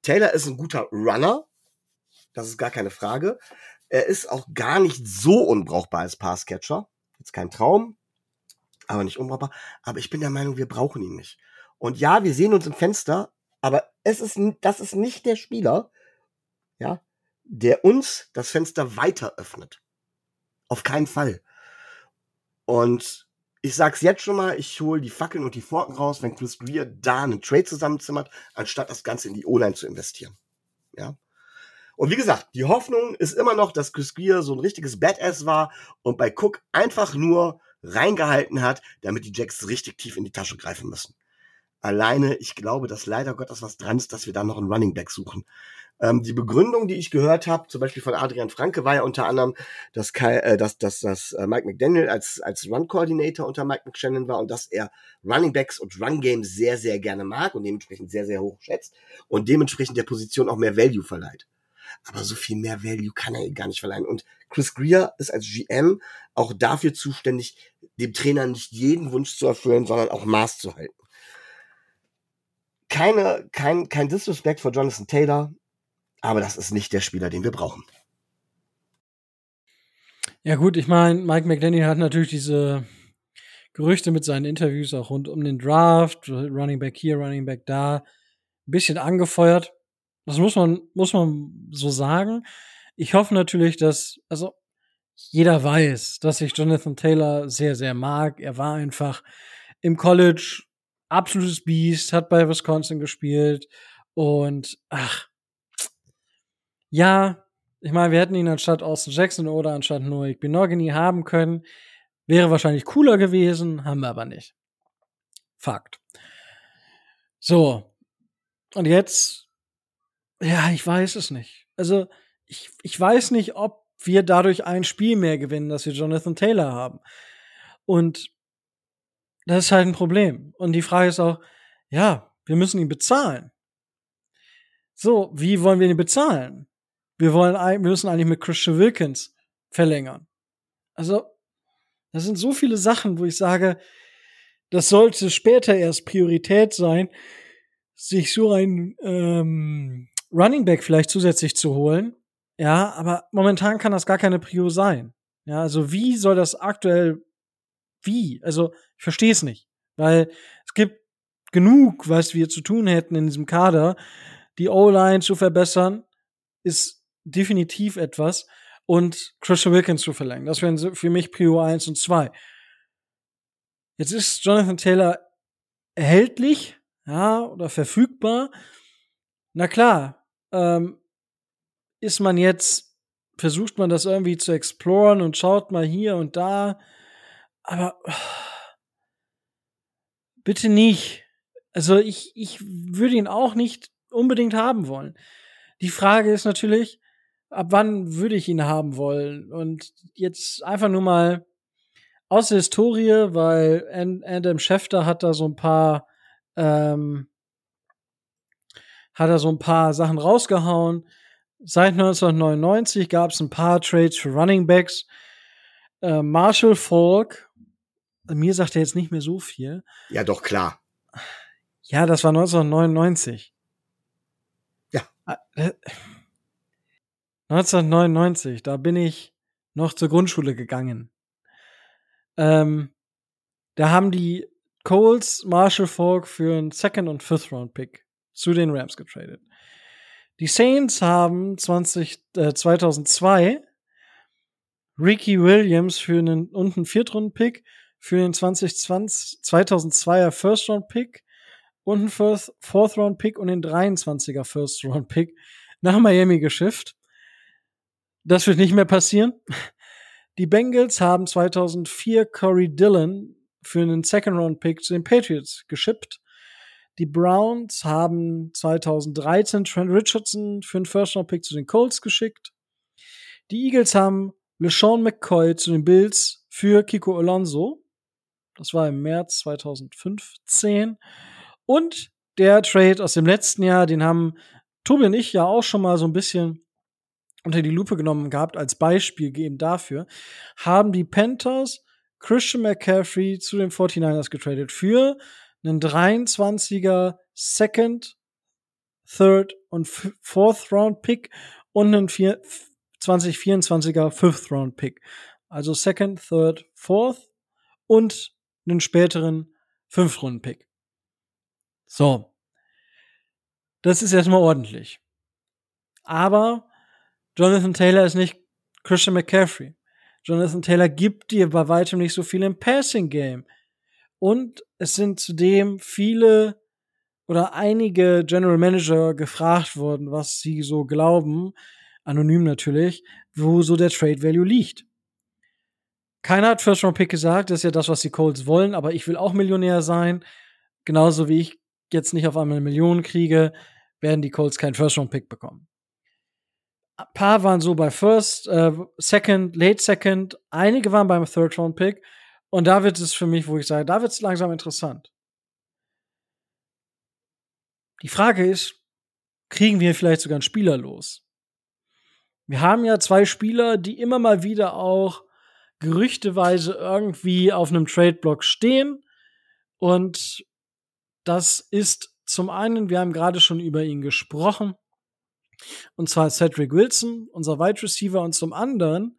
Taylor ist ein guter Runner. Das ist gar keine Frage. Er ist auch gar nicht so unbrauchbar als Passcatcher. Jetzt kein Traum, aber nicht unbrauchbar. Aber ich bin der Meinung, wir brauchen ihn nicht. Und ja, wir sehen uns im Fenster, aber es ist, das ist nicht der Spieler, ja, der uns das Fenster weiter öffnet. Auf keinen Fall. Und ich sag's jetzt schon mal, ich hole die Fackeln und die Forken raus, wenn Chris Greer da einen Trade zusammenzimmert, anstatt das Ganze in die O-Line zu investieren. Ja. Und wie gesagt, die Hoffnung ist immer noch, dass Chris Greer so ein richtiges Badass war und bei Cook einfach nur reingehalten hat, damit die Jacks richtig tief in die Tasche greifen müssen. Alleine, ich glaube, dass leider Gottes was dran ist, dass wir da noch einen Running Back suchen. Ähm, die Begründung, die ich gehört habe, zum Beispiel von Adrian Franke, war ja unter anderem, dass, Kai, äh, dass, dass, dass äh, Mike McDaniel als, als Run-Coordinator unter Mike McShannon war und dass er Running Backs und Run-Games sehr, sehr gerne mag und dementsprechend sehr, sehr hoch schätzt und dementsprechend der Position auch mehr Value verleiht. Aber so viel mehr Value kann er gar nicht verleihen. Und Chris Greer ist als GM auch dafür zuständig, dem Trainer nicht jeden Wunsch zu erfüllen, sondern auch Maß zu halten. Keine, kein, kein Disrespect für Jonathan Taylor, aber das ist nicht der Spieler, den wir brauchen. Ja gut, ich meine, Mike McDaniel hat natürlich diese Gerüchte mit seinen Interviews auch rund um den Draft, Running Back hier, Running Back da, ein bisschen angefeuert. Das muss man, muss man so sagen. Ich hoffe natürlich, dass, also jeder weiß, dass ich Jonathan Taylor sehr, sehr mag. Er war einfach im College absolutes Biest, hat bei Wisconsin gespielt und ach, ja, ich meine, wir hätten ihn anstatt Austin Jackson oder anstatt Noik Binogany haben können. Wäre wahrscheinlich cooler gewesen, haben wir aber nicht. Fakt. So. Und jetzt, ja, ich weiß es nicht. Also, ich, ich weiß nicht, ob wir dadurch ein Spiel mehr gewinnen, dass wir Jonathan Taylor haben. Und das ist halt ein Problem. Und die Frage ist auch, ja, wir müssen ihn bezahlen. So, wie wollen wir ihn bezahlen? Wir wollen, wir müssen eigentlich mit Christian Wilkins verlängern. Also, das sind so viele Sachen, wo ich sage, das sollte später erst Priorität sein, sich so ein ähm, Running Back vielleicht zusätzlich zu holen. Ja, aber momentan kann das gar keine Prio sein. Ja, also wie soll das aktuell wie? Also, ich verstehe es nicht. Weil es gibt genug, was wir zu tun hätten in diesem Kader. Die O-Line zu verbessern, ist definitiv etwas. Und Christian Wilkins zu verlängern. Das wären für mich Prio 1 und 2. Jetzt ist Jonathan Taylor erhältlich, ja, oder verfügbar. Na klar, ähm, ist man jetzt, versucht man das irgendwie zu exploren und schaut mal hier und da aber bitte nicht. Also ich, ich würde ihn auch nicht unbedingt haben wollen. Die Frage ist natürlich, ab wann würde ich ihn haben wollen? Und jetzt einfach nur mal aus der Historie, weil Adam Schefter hat da so ein paar, ähm, hat er so ein paar Sachen rausgehauen. Seit 1999 gab es ein paar Trades für Running Backs. Äh, Marshall Falk mir sagt er jetzt nicht mehr so viel. Ja, doch, klar. Ja, das war 1999. Ja. 1999, äh, da bin ich noch zur Grundschule gegangen. Ähm, da haben die Coles Marshall Falk für einen Second- und Fifth-Round-Pick zu den Rams getradet. Die Saints haben 20, äh, 2002 Ricky Williams für einen und einen Viertrunden-Pick für den 2020, 2002er First Round Pick und einen First, Fourth Round Pick und den 23er First Round Pick nach Miami geschifft. Das wird nicht mehr passieren. Die Bengals haben 2004 Corey Dillon für einen Second Round Pick zu den Patriots geschippt. Die Browns haben 2013 Trent Richardson für einen First Round Pick zu den Colts geschickt. Die Eagles haben LeSean McCoy zu den Bills für Kiko Alonso. Das war im März 2015. Und der Trade aus dem letzten Jahr, den haben Tobi und ich ja auch schon mal so ein bisschen unter die Lupe genommen gehabt, als Beispiel gegeben dafür, haben die Panthers Christian McCaffrey zu den 49ers getradet für einen 23er Second, Third und Fourth Round Pick und einen 2024er Fifth Round Pick. Also Second, Third, Fourth und einen späteren Fünf-Runden-Pick. So. Das ist erstmal ordentlich. Aber Jonathan Taylor ist nicht Christian McCaffrey. Jonathan Taylor gibt dir bei weitem nicht so viel im Passing Game. Und es sind zudem viele oder einige General Manager gefragt worden, was sie so glauben, anonym natürlich, wo so der Trade Value liegt. Keiner hat First Round Pick gesagt, das ist ja das, was die Colts wollen, aber ich will auch Millionär sein. Genauso wie ich jetzt nicht auf einmal eine Million kriege, werden die Colts keinen First Round Pick bekommen. Ein paar waren so bei First, äh, Second, Late Second, einige waren beim Third Round Pick und da wird es für mich, wo ich sage, da wird es langsam interessant. Die Frage ist, kriegen wir vielleicht sogar einen Spieler los? Wir haben ja zwei Spieler, die immer mal wieder auch gerüchteweise irgendwie auf einem Trade-Block stehen. Und das ist zum einen, wir haben gerade schon über ihn gesprochen, und zwar Cedric Wilson, unser Wide Receiver, und zum anderen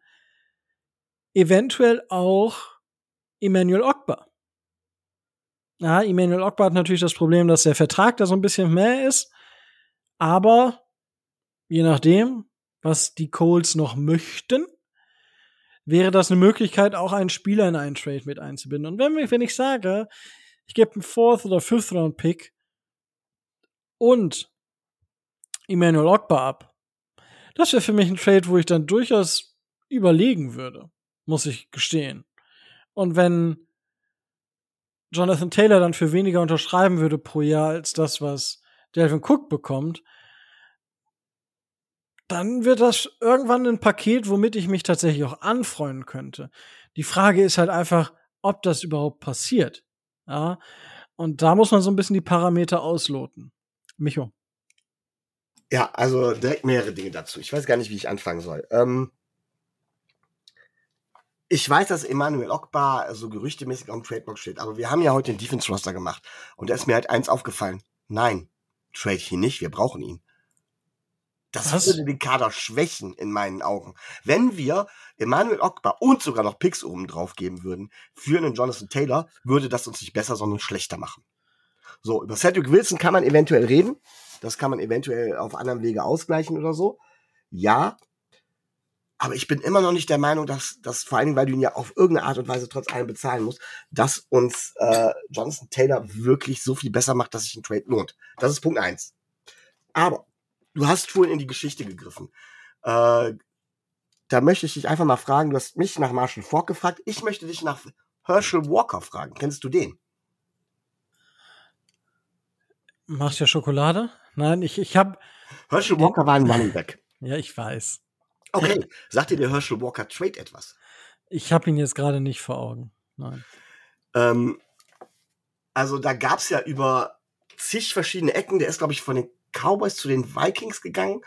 eventuell auch Emmanuel Ogba. Ja, Emmanuel Ogba hat natürlich das Problem, dass der Vertrag da so ein bisschen mehr ist, aber je nachdem, was die Colts noch möchten, wäre das eine Möglichkeit, auch einen Spieler in einen Trade mit einzubinden. Und wenn, wenn ich sage, ich gebe einen Fourth- oder Fifth-Round-Pick und Emmanuel Ogba ab, das wäre für mich ein Trade, wo ich dann durchaus überlegen würde, muss ich gestehen. Und wenn Jonathan Taylor dann für weniger unterschreiben würde pro Jahr als das, was Delvin Cook bekommt, dann wird das irgendwann ein Paket, womit ich mich tatsächlich auch anfreunden könnte. Die Frage ist halt einfach, ob das überhaupt passiert. Ja, und da muss man so ein bisschen die Parameter ausloten. Micho. Ja, also direkt mehrere Dinge dazu. Ich weiß gar nicht, wie ich anfangen soll. Ähm, ich weiß, dass Emmanuel Ogbar so gerüchtemäßig auf dem Trademark steht, aber wir haben ja heute den Defense Roster gemacht und da ist mir halt eins aufgefallen. Nein, trade ihn nicht, wir brauchen ihn. Das Was? würde den Kader schwächen in meinen Augen. Wenn wir Emmanuel Ogbar und sogar noch Picks oben drauf geben würden für einen Jonathan Taylor, würde das uns nicht besser, sondern schlechter machen. So, über Cedric Wilson kann man eventuell reden. Das kann man eventuell auf anderem Wege ausgleichen oder so. Ja. Aber ich bin immer noch nicht der Meinung, dass, dass vor allen Dingen, weil du ihn ja auf irgendeine Art und Weise trotz allem bezahlen musst, dass uns äh, Jonathan Taylor wirklich so viel besser macht, dass sich ein Trade lohnt. Das ist Punkt eins. Aber du hast vorhin in die Geschichte gegriffen. Äh, da möchte ich dich einfach mal fragen, du hast mich nach Marshall Falk gefragt, ich möchte dich nach Herschel Walker fragen. Kennst du den? Macht ja Schokolade? Nein, ich, ich habe. Herschel Walker war ein Running Back. Ja, ich weiß. Okay, sagt dir der Herschel Walker Trade etwas? Ich habe ihn jetzt gerade nicht vor Augen. Nein. Ähm, also da gab es ja über zig verschiedene Ecken. Der ist, glaube ich, von den Cowboys zu den Vikings gegangen.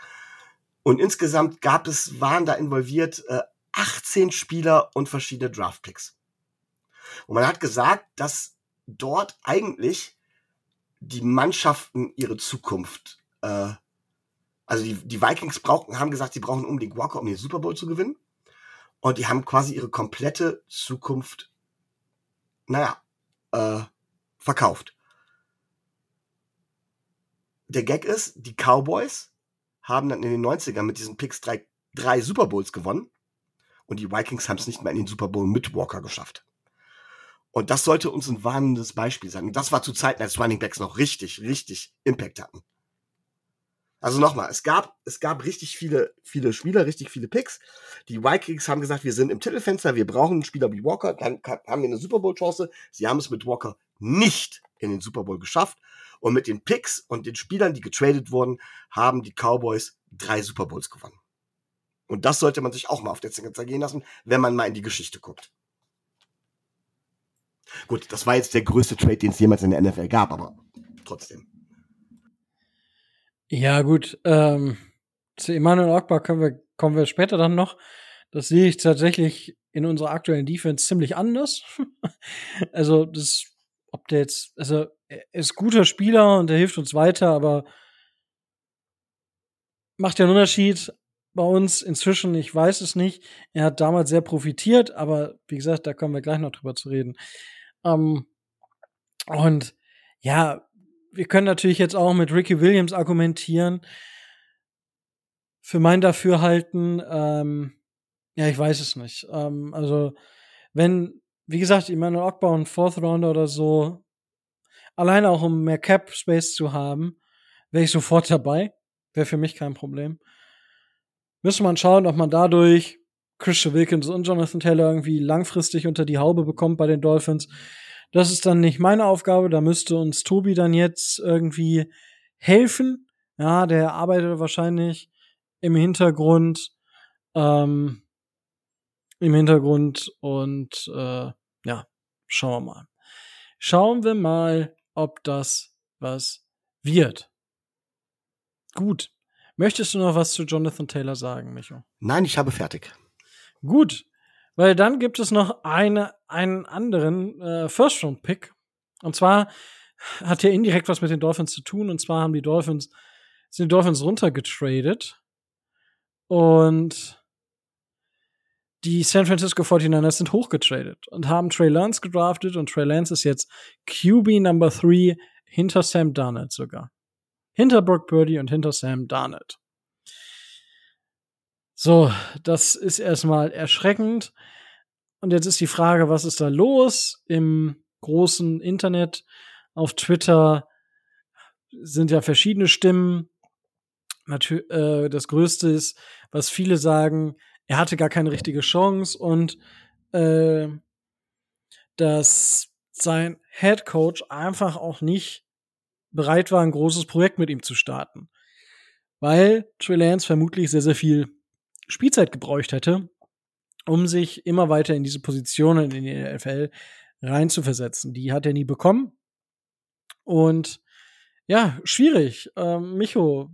Und insgesamt gab es, waren da involviert äh, 18 Spieler und verschiedene Draftpicks. Und man hat gesagt, dass dort eigentlich die Mannschaften ihre Zukunft, äh, also die, die Vikings brauchen, haben gesagt, sie brauchen unbedingt Walker, um den Super Bowl zu gewinnen. Und die haben quasi ihre komplette Zukunft, naja, äh, verkauft. Der Gag ist, die Cowboys haben dann in den 90ern mit diesen Picks drei, drei Super Bowls gewonnen. Und die Vikings haben es nicht mehr in den Super Bowl mit Walker geschafft. Und das sollte uns ein warnendes Beispiel sein. Und das war zu Zeiten, als Running Backs noch richtig, richtig Impact hatten. Also nochmal, es gab, es gab richtig viele, viele Spieler, richtig viele Picks. Die Vikings haben gesagt, wir sind im Titelfenster, wir brauchen einen Spieler wie Walker, dann haben wir eine Super Bowl Chance. Sie haben es mit Walker nicht in den Super Bowl geschafft. Und mit den Picks und den Spielern, die getradet wurden, haben die Cowboys drei Super Bowls gewonnen. Und das sollte man sich auch mal auf der Zunge zergehen lassen, wenn man mal in die Geschichte guckt. Gut, das war jetzt der größte Trade, den es jemals in der NFL gab, aber trotzdem. Ja, gut. Ähm, zu Emmanuel Ogbar können wir, kommen wir später dann noch. Das sehe ich tatsächlich in unserer aktuellen Defense ziemlich anders. also, das, ob der jetzt, also, er ist guter Spieler und er hilft uns weiter, aber macht ja einen Unterschied bei uns inzwischen, ich weiß es nicht. Er hat damals sehr profitiert, aber wie gesagt, da kommen wir gleich noch drüber zu reden. Ähm, und ja, wir können natürlich jetzt auch mit Ricky Williams argumentieren. Für mein Dafürhalten, ähm, ja, ich weiß es nicht. Ähm, also, wenn, wie gesagt, Emmanuel Ogba und Fourth Rounder oder so, alleine auch um mehr Cap Space zu haben, wäre ich sofort dabei. Wäre für mich kein Problem. Müsste man schauen, ob man dadurch Christian Wilkins und Jonathan Taylor irgendwie langfristig unter die Haube bekommt bei den Dolphins. Das ist dann nicht meine Aufgabe, da müsste uns Tobi dann jetzt irgendwie helfen. Ja, der arbeitet wahrscheinlich im Hintergrund, ähm, im Hintergrund und äh, ja, schauen wir mal. Schauen wir mal, ob das was wird. Gut. Möchtest du noch was zu Jonathan Taylor sagen, Micho? Nein, ich habe fertig. Gut, weil dann gibt es noch eine, einen anderen äh, First-Round-Pick. Und zwar hat er indirekt was mit den Dolphins zu tun. Und zwar haben die Dolphins, sind die Dolphins runtergetradet. Und die San Francisco 49ers sind hochgetradet und haben Trey Lance gedraftet. Und Trey Lance ist jetzt QB Number 3 hinter Sam Darnett sogar. Hinter Brock Purdy und hinter Sam Darnett. So, das ist erstmal erschreckend. Und jetzt ist die Frage, was ist da los im großen Internet? Auf Twitter sind ja verschiedene Stimmen. Natür äh, das Größte ist, was viele sagen, er hatte gar keine richtige Chance und äh, dass sein Head Coach einfach auch nicht bereit war, ein großes Projekt mit ihm zu starten. Weil Trey Lance vermutlich sehr, sehr viel Spielzeit gebraucht hätte, um sich immer weiter in diese Positionen in die NFL reinzuversetzen. Die hat er nie bekommen. Und ja, schwierig. Ähm, Micho,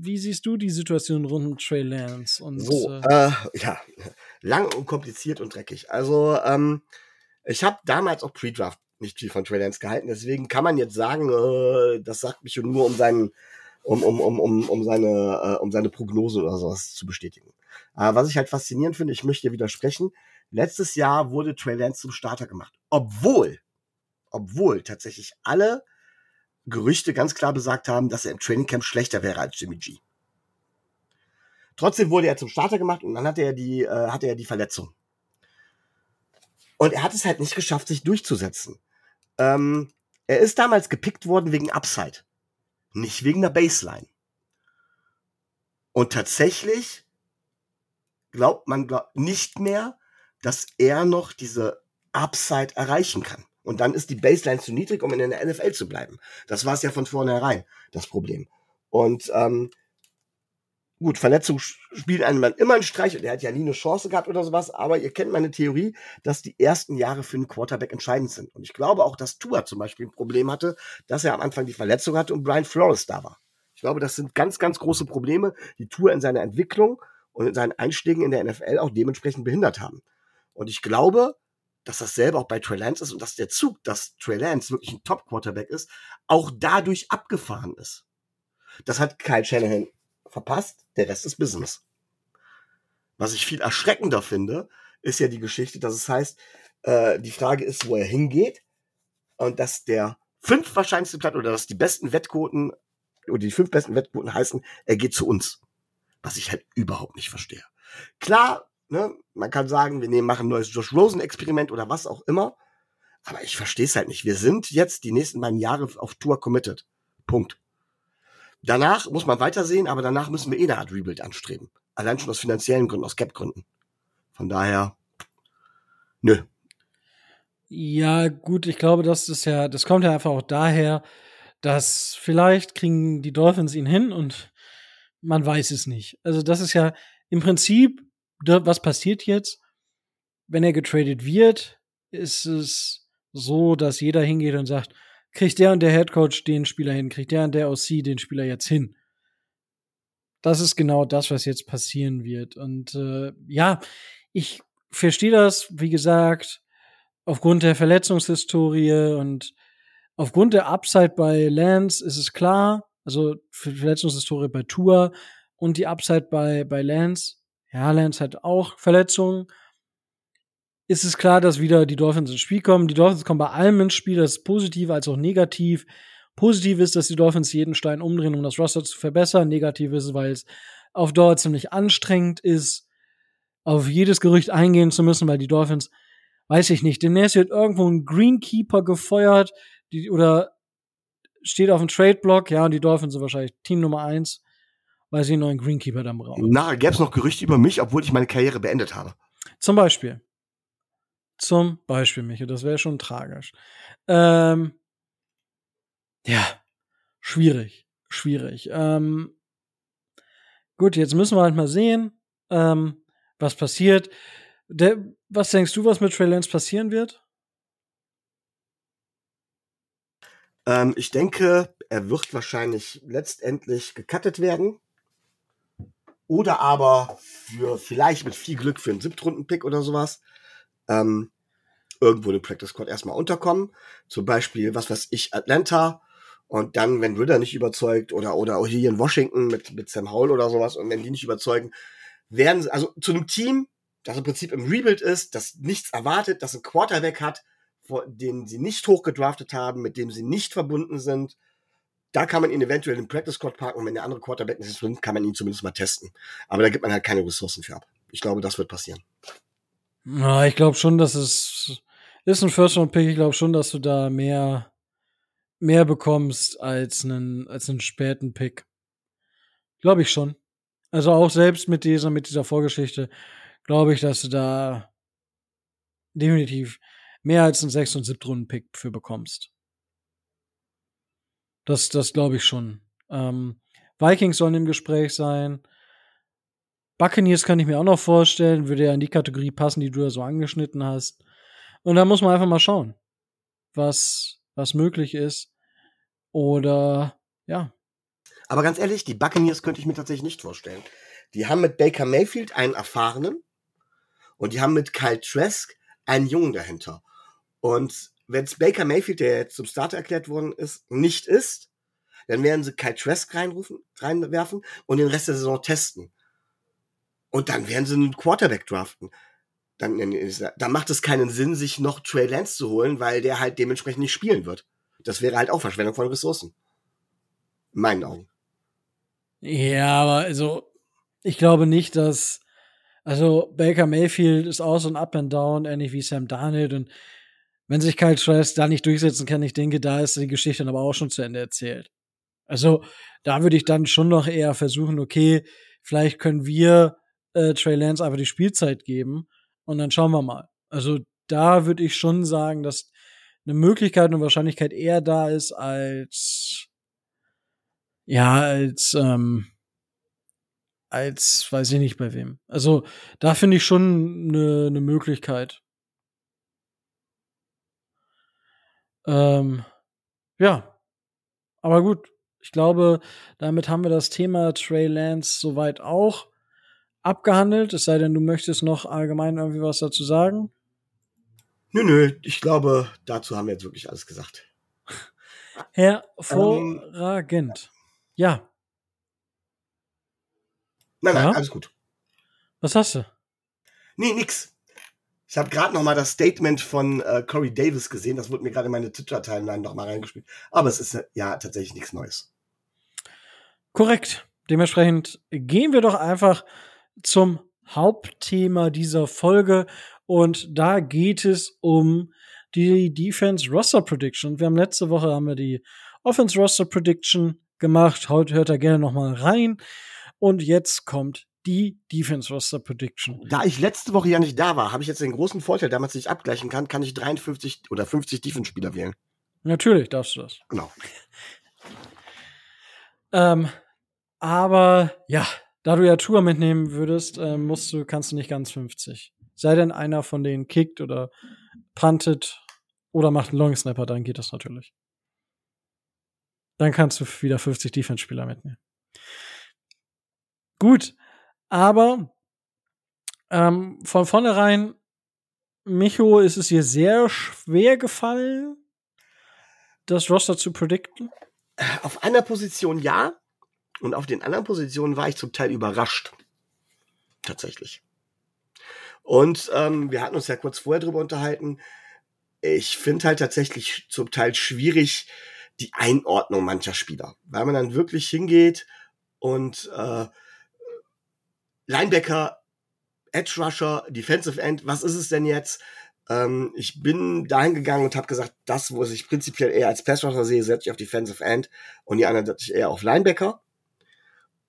wie siehst du die Situation rund um Trey Lance? Und, so, äh, äh, ja, lang und kompliziert und dreckig. Also, ähm, ich habe damals auch Pre-Draft nicht viel von Trey Lance gehalten, deswegen kann man jetzt sagen, äh, das sagt mich nur um seinen, um, um, um, um, um seine, äh, um seine Prognose oder sowas zu bestätigen. Äh, was ich halt faszinierend finde, ich möchte widersprechen. Letztes Jahr wurde Trey Lance zum Starter gemacht, obwohl, obwohl tatsächlich alle Gerüchte ganz klar besagt haben, dass er im Trainingcamp schlechter wäre als Jimmy G. Trotzdem wurde er zum Starter gemacht und dann hatte er die, äh, hatte er die Verletzung. Und er hat es halt nicht geschafft, sich durchzusetzen. Ähm, er ist damals gepickt worden wegen Upside, nicht wegen der Baseline. Und tatsächlich glaubt man nicht mehr, dass er noch diese Upside erreichen kann. Und dann ist die Baseline zu niedrig, um in der NFL zu bleiben. Das war es ja von vornherein, das Problem. Und ähm, gut, Verletzung spielt einem Mann immer einen Streich und er hat ja nie eine Chance gehabt oder sowas, aber ihr kennt meine Theorie, dass die ersten Jahre für einen Quarterback entscheidend sind. Und ich glaube auch, dass Tua zum Beispiel ein Problem hatte, dass er am Anfang die Verletzung hatte und Brian Flores da war. Ich glaube, das sind ganz, ganz große Probleme, die Tour in seiner Entwicklung und in seinen Einstiegen in der NFL auch dementsprechend behindert haben. Und ich glaube, dass das selber auch bei Trey Lance ist und dass der Zug, dass Trey Lance wirklich ein Top-Quarterback ist, auch dadurch abgefahren ist. Das hat Kyle Shanahan verpasst, der Rest ist Business. Was ich viel erschreckender finde, ist ja die Geschichte, dass es heißt, äh, die Frage ist, wo er hingeht und dass der fünf wahrscheinlichste Platz oder dass die besten Wettquoten oder die fünf besten Wettquoten heißen, er geht zu uns. Was ich halt überhaupt nicht verstehe. Klar, Ne? Man kann sagen, wir nehmen, machen ein neues Josh Rosen-Experiment oder was auch immer. Aber ich verstehe es halt nicht. Wir sind jetzt die nächsten beiden Jahre auf Tour committed. Punkt. Danach muss man weitersehen, aber danach müssen wir eh eine Art Rebuild anstreben. Allein schon aus finanziellen Gründen, aus Cap-Gründen. Von daher, nö. Ja, gut, ich glaube, das ist ja, das kommt ja einfach auch daher, dass vielleicht kriegen die Dolphins ihn hin und man weiß es nicht. Also das ist ja im Prinzip was passiert jetzt? Wenn er getradet wird, ist es so, dass jeder hingeht und sagt, kriegt der und der Headcoach den Spieler hin, kriegt der und der OC den Spieler jetzt hin. Das ist genau das, was jetzt passieren wird. Und äh, ja, ich verstehe das, wie gesagt, aufgrund der Verletzungshistorie und aufgrund der Upside bei Lance ist es klar, also Verletzungshistorie bei Tour und die Upside bei, bei Lance ja, Lance hat auch Verletzungen. Ist es klar, dass wieder die Dolphins ins Spiel kommen. Die Dolphins kommen bei allem ins Spiel, das ist positiv als auch negativ. Positiv ist, dass die Dolphins jeden Stein umdrehen, um das Roster zu verbessern. Negativ ist es, weil es auf Dauer ziemlich anstrengend ist, auf jedes Gerücht eingehen zu müssen, weil die Dolphins, weiß ich nicht, demnächst wird irgendwo ein Greenkeeper gefeuert die, oder steht auf dem Trade-Block, ja, und die Dolphins sind wahrscheinlich Team Nummer eins weil sie einen neuen Greenkeeper dann brauchen. Nachher gäbe es noch Gerüchte über mich, obwohl ich meine Karriere beendet habe. Zum Beispiel. Zum Beispiel, Michael, das wäre schon tragisch. Ähm, ja, schwierig, schwierig. Ähm, gut, jetzt müssen wir halt mal sehen, ähm, was passiert. Der, was denkst du, was mit Trey Lance passieren wird? Ähm, ich denke, er wird wahrscheinlich letztendlich gecuttet werden. Oder aber für vielleicht mit viel Glück für einen Siebtrunden-Pick oder sowas ähm, irgendwo in Practice Squad erstmal unterkommen. Zum Beispiel, was weiß ich, Atlanta. Und dann, wenn Ritter nicht überzeugt oder, oder auch hier in Washington mit, mit Sam Howell oder sowas und wenn die nicht überzeugen, werden sie, also zu einem Team, das im Prinzip im Rebuild ist, das nichts erwartet, das einen Quarterback hat, den sie nicht hochgedraftet haben, mit dem sie nicht verbunden sind, da kann man ihn eventuell im Practice Squad parken und wenn der andere Quarterback nicht ist, kann man ihn zumindest mal testen. Aber da gibt man halt keine Ressourcen für ab. Ich glaube, das wird passieren. Ja, ich glaube schon, dass es ist ein First Round Pick. Ich glaube schon, dass du da mehr mehr bekommst als einen als einen späten Pick. Glaube ich schon. Also auch selbst mit dieser mit dieser Vorgeschichte glaube ich, dass du da definitiv mehr als einen 6 und 7 Runden Pick für bekommst. Das, das glaube ich schon. Ähm, Vikings sollen im Gespräch sein. Buccaneers kann ich mir auch noch vorstellen, würde ja in die Kategorie passen, die du da so angeschnitten hast. Und da muss man einfach mal schauen, was, was möglich ist. Oder, ja. Aber ganz ehrlich, die Buccaneers könnte ich mir tatsächlich nicht vorstellen. Die haben mit Baker Mayfield einen erfahrenen und die haben mit Kyle Trask einen Jungen dahinter. Und wenn es Baker Mayfield, der jetzt zum Starter erklärt worden ist, nicht ist, dann werden sie Kyle Trask reinrufen, reinwerfen und den Rest der Saison testen. Und dann werden sie einen Quarterback draften. Dann, dann macht es keinen Sinn, sich noch Trey Lance zu holen, weil der halt dementsprechend nicht spielen wird. Das wäre halt auch Verschwendung von Ressourcen. In meinen Augen. Ja, aber also, ich glaube nicht, dass, also Baker Mayfield ist so ein Up and Down, ähnlich wie Sam Darnold und wenn sich Kyle Trask da nicht durchsetzen kann, ich denke, da ist die Geschichte dann aber auch schon zu Ende erzählt. Also, da würde ich dann schon noch eher versuchen, okay, vielleicht können wir äh, Trey Lance einfach die Spielzeit geben und dann schauen wir mal. Also, da würde ich schon sagen, dass eine Möglichkeit und Wahrscheinlichkeit eher da ist als ja, als ähm, als weiß ich nicht bei wem. Also, da finde ich schon eine ne Möglichkeit. Ähm, ja. Aber gut, ich glaube, damit haben wir das Thema Trey Lance soweit auch abgehandelt. Es sei denn, du möchtest noch allgemein irgendwie was dazu sagen. Nö, nö, ich glaube, dazu haben wir jetzt wirklich alles gesagt. Hervorragend. Ähm, ja. Nein, nein, ja? alles gut. Was hast du? Nee, nix. Ich habe gerade noch mal das Statement von äh, Corey Davis gesehen. Das wurde mir gerade in meine Twitter-Timeline noch mal reingespielt. Aber es ist äh, ja tatsächlich nichts Neues. Korrekt. Dementsprechend gehen wir doch einfach zum Hauptthema dieser Folge. Und da geht es um die Defense Roster Prediction. Wir haben letzte Woche haben wir die Offense Roster Prediction gemacht. Heute hört er gerne noch mal rein. Und jetzt kommt die Defense Roster Prediction. Da ich letzte Woche ja nicht da war, habe ich jetzt den großen Vorteil, damit ich abgleichen kann, kann ich 53 oder 50 Defense-Spieler wählen. Natürlich darfst du das. Genau. ähm, aber ja, da du ja Tour mitnehmen würdest, äh, musst du, kannst du nicht ganz 50. Sei denn einer von denen kickt oder puntet oder macht einen Long Snapper, dann geht das natürlich. Dann kannst du wieder 50 Defense-Spieler mitnehmen. Gut, aber ähm, von vornherein, Micho, ist es dir sehr schwer gefallen, das Roster zu predikten? Auf einer Position ja. Und auf den anderen Positionen war ich zum Teil überrascht. Tatsächlich. Und ähm, wir hatten uns ja kurz vorher drüber unterhalten. Ich finde halt tatsächlich zum Teil schwierig die Einordnung mancher Spieler, weil man dann wirklich hingeht und äh, Linebacker, Edge Rusher, Defensive End, was ist es denn jetzt? Ähm, ich bin dahin gegangen und habe gesagt, das, wo ich prinzipiell eher als Pass Rusher sehe, setze ich auf Defensive End und die anderen setze ich eher auf Linebacker.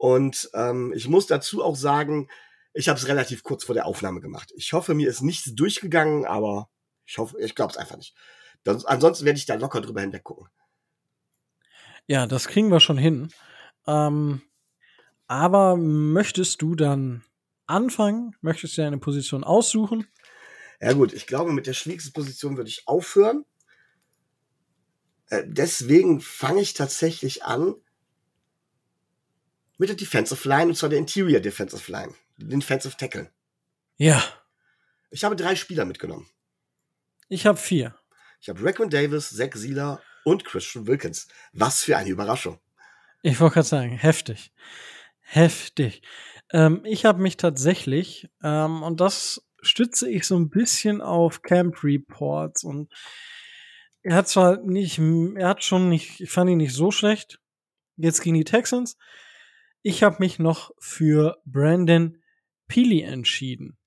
Und ähm, ich muss dazu auch sagen, ich habe es relativ kurz vor der Aufnahme gemacht. Ich hoffe, mir ist nichts durchgegangen, aber ich hoffe, ich glaube es einfach nicht. Das, ansonsten werde ich da locker drüber hinweg gucken. Ja, das kriegen wir schon hin. Ähm, aber möchtest du dann anfangen? Möchtest du eine Position aussuchen? Ja gut, ich glaube, mit der schwierigsten Position würde ich aufhören. Äh, deswegen fange ich tatsächlich an mit der Defensive Line, und zwar der Interior Defensive Line, den Defensive Tackle. Ja. Ich habe drei Spieler mitgenommen. Ich habe vier. Ich habe Raquan Davis, Zach Sieler und Christian Wilkins. Was für eine Überraschung. Ich wollte gerade sagen, heftig. Heftig. Ähm, ich habe mich tatsächlich, ähm, und das stütze ich so ein bisschen auf Camp Reports und er hat zwar nicht, er hat schon nicht, ich fand ihn nicht so schlecht, jetzt gegen die Texans. Ich habe mich noch für Brandon Peely entschieden,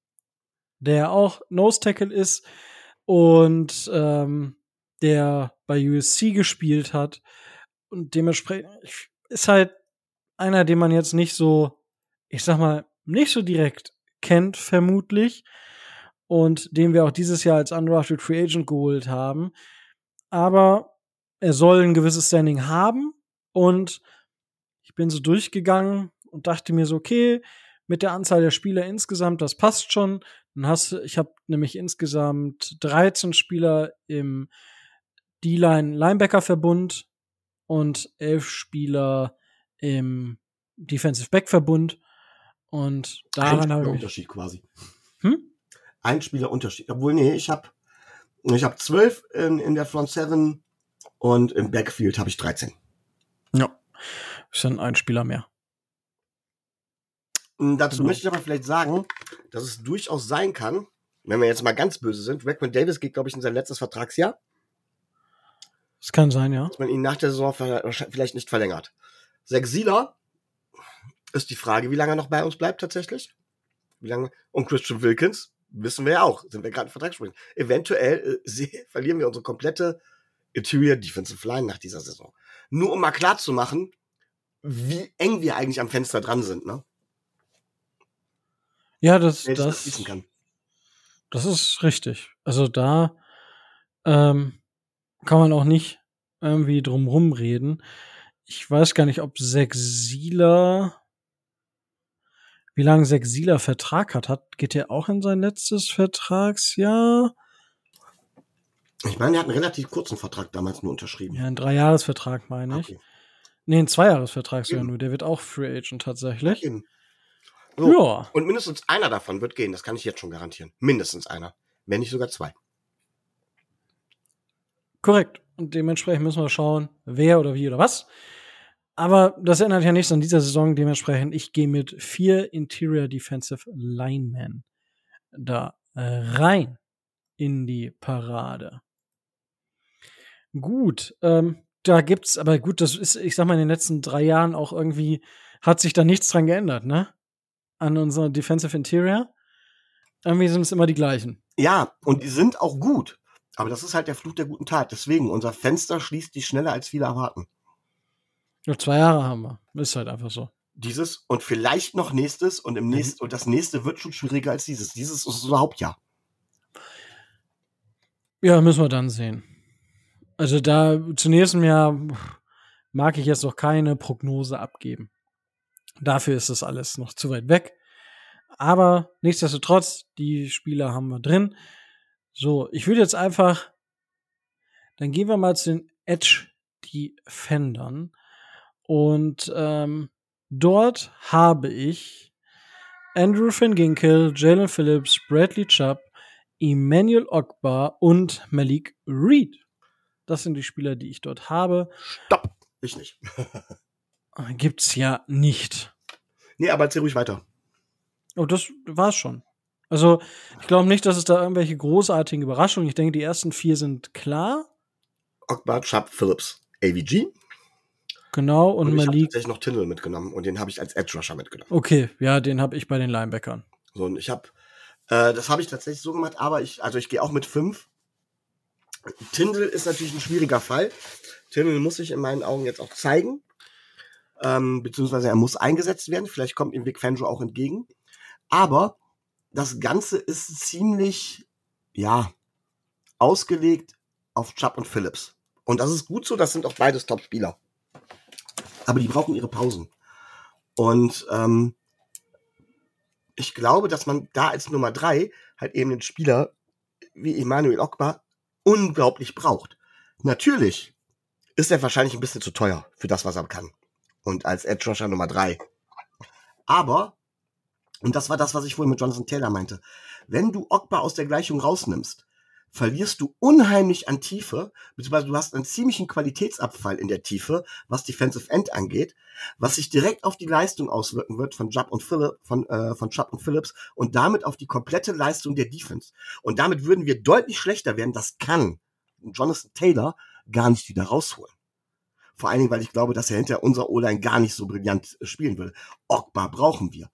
der auch Nose Tackle ist und ähm, der bei USC gespielt hat und dementsprechend ist halt einer, den man jetzt nicht so, ich sag mal, nicht so direkt kennt, vermutlich. Und den wir auch dieses Jahr als Undrafted Free Agent geholt haben. Aber er soll ein gewisses Standing haben. Und bin so durchgegangen und dachte mir so, okay, mit der Anzahl der Spieler insgesamt, das passt schon. Dann hast du, ich habe nämlich insgesamt 13 Spieler im D-Line Linebacker Verbund und 11 Spieler im Defensive Back Verbund. Und daran habe ich. Unterschied quasi. Hm? Ein Spieler Unterschied. Obwohl, nee, ich habe ich hab zwölf in, in der Front Seven und im Backfield habe ich 13. Ja. Ist dann ein Spieler mehr. Hm, dazu möchte ich aber vielleicht sagen, dass es durchaus sein kann, wenn wir jetzt mal ganz böse sind, Rackman Davis geht, glaube ich, in sein letztes Vertragsjahr. Das kann sein, ja. Dass man ihn nach der Saison vielleicht nicht verlängert. Zach Sieler ist die Frage, wie lange er noch bei uns bleibt tatsächlich. Wie lange? Und Christian Wilkins wissen wir ja auch, sind wir gerade in Vertragsspielen. Eventuell äh, verlieren wir unsere komplette Interior Defensive Line nach dieser Saison. Nur um mal klar zu machen, wie eng wir eigentlich am Fenster dran sind, ne? Ja, das, das, das, das ist richtig. Also da ähm, kann man auch nicht irgendwie drum reden. Ich weiß gar nicht, ob Sexila, wie lange Sexila Vertrag hat. hat. Geht er auch in sein letztes Vertragsjahr? Ich meine, er hat einen relativ kurzen Vertrag damals nur unterschrieben. Ja, einen Dreijahresvertrag meine ich. Okay. Nee, ein Zweijahresvertrag sogar nur. Der wird auch Free Agent tatsächlich. So. ja. Und mindestens einer davon wird gehen, das kann ich jetzt schon garantieren. Mindestens einer. Wenn nicht sogar zwei. Korrekt. Und dementsprechend müssen wir schauen, wer oder wie oder was. Aber das ändert ja nichts an dieser Saison. Dementsprechend, ich gehe mit vier Interior Defensive Linemen da rein in die Parade. Gut, ähm, da gibt's, aber gut, das ist, ich sag mal, in den letzten drei Jahren auch irgendwie hat sich da nichts dran geändert, ne? An unserer Defensive Interior. Irgendwie sind es immer die gleichen. Ja, und die sind auch gut. Aber das ist halt der Fluch der guten Tat. Deswegen, unser Fenster schließt sich schneller, als viele erwarten. Nur zwei Jahre haben wir. Ist halt einfach so. Dieses und vielleicht noch nächstes und im mhm. nächsten, und das nächste wird schon schwieriger als dieses. Dieses ist unser Hauptjahr. Ja, müssen wir dann sehen. Also da zunächst Jahr mag ich jetzt noch keine Prognose abgeben. Dafür ist das alles noch zu weit weg. Aber nichtsdestotrotz, die Spieler haben wir drin. So, ich würde jetzt einfach, dann gehen wir mal zu den Edge Defendern. Und ähm, dort habe ich Andrew Finginkel, Jalen Phillips, Bradley Chubb, Emmanuel Ogbar und Malik Reed. Das sind die Spieler, die ich dort habe. Stopp! Ich nicht. Gibt's ja nicht. Nee, aber erzähl ruhig weiter. Oh, das war's schon. Also, ich glaube nicht, dass es da irgendwelche großartigen Überraschungen. Ich denke, die ersten vier sind klar. Ogbar, Chubb, Phillips, AVG. Genau, und, und ich Malik. Ich tatsächlich noch Tindall mitgenommen und den habe ich als Edge Rusher mitgenommen. Okay, ja, den habe ich bei den Linebackern. So, und ich habe, äh, das habe ich tatsächlich so gemacht, aber ich, also ich gehe auch mit fünf. Tindall ist natürlich ein schwieriger Fall. Tindall muss sich in meinen Augen jetzt auch zeigen. Ähm, beziehungsweise er muss eingesetzt werden. Vielleicht kommt ihm Vic Fangio auch entgegen. Aber das Ganze ist ziemlich, ja, ausgelegt auf Chubb und Phillips. Und das ist gut so, das sind auch beides Top-Spieler. Aber die brauchen ihre Pausen. Und ähm, ich glaube, dass man da als Nummer drei halt eben einen Spieler wie Emanuel Ogba unglaublich braucht. Natürlich ist er wahrscheinlich ein bisschen zu teuer für das, was er kann. Und als Edge Rusher Nummer drei. Aber und das war das, was ich vorhin mit Jonathan Taylor meinte. Wenn du Ogba aus der Gleichung rausnimmst, verlierst du unheimlich an Tiefe, beziehungsweise du hast einen ziemlichen Qualitätsabfall in der Tiefe, was Defensive End angeht, was sich direkt auf die Leistung auswirken wird von Jupp und Philipp, von, äh, von Jupp und Phillips und damit auf die komplette Leistung der Defense. Und damit würden wir deutlich schlechter werden. Das kann Jonathan Taylor gar nicht wieder rausholen. Vor allen Dingen, weil ich glaube, dass er hinter unserer O-Line gar nicht so brillant spielen würde. Ogba brauchen wir.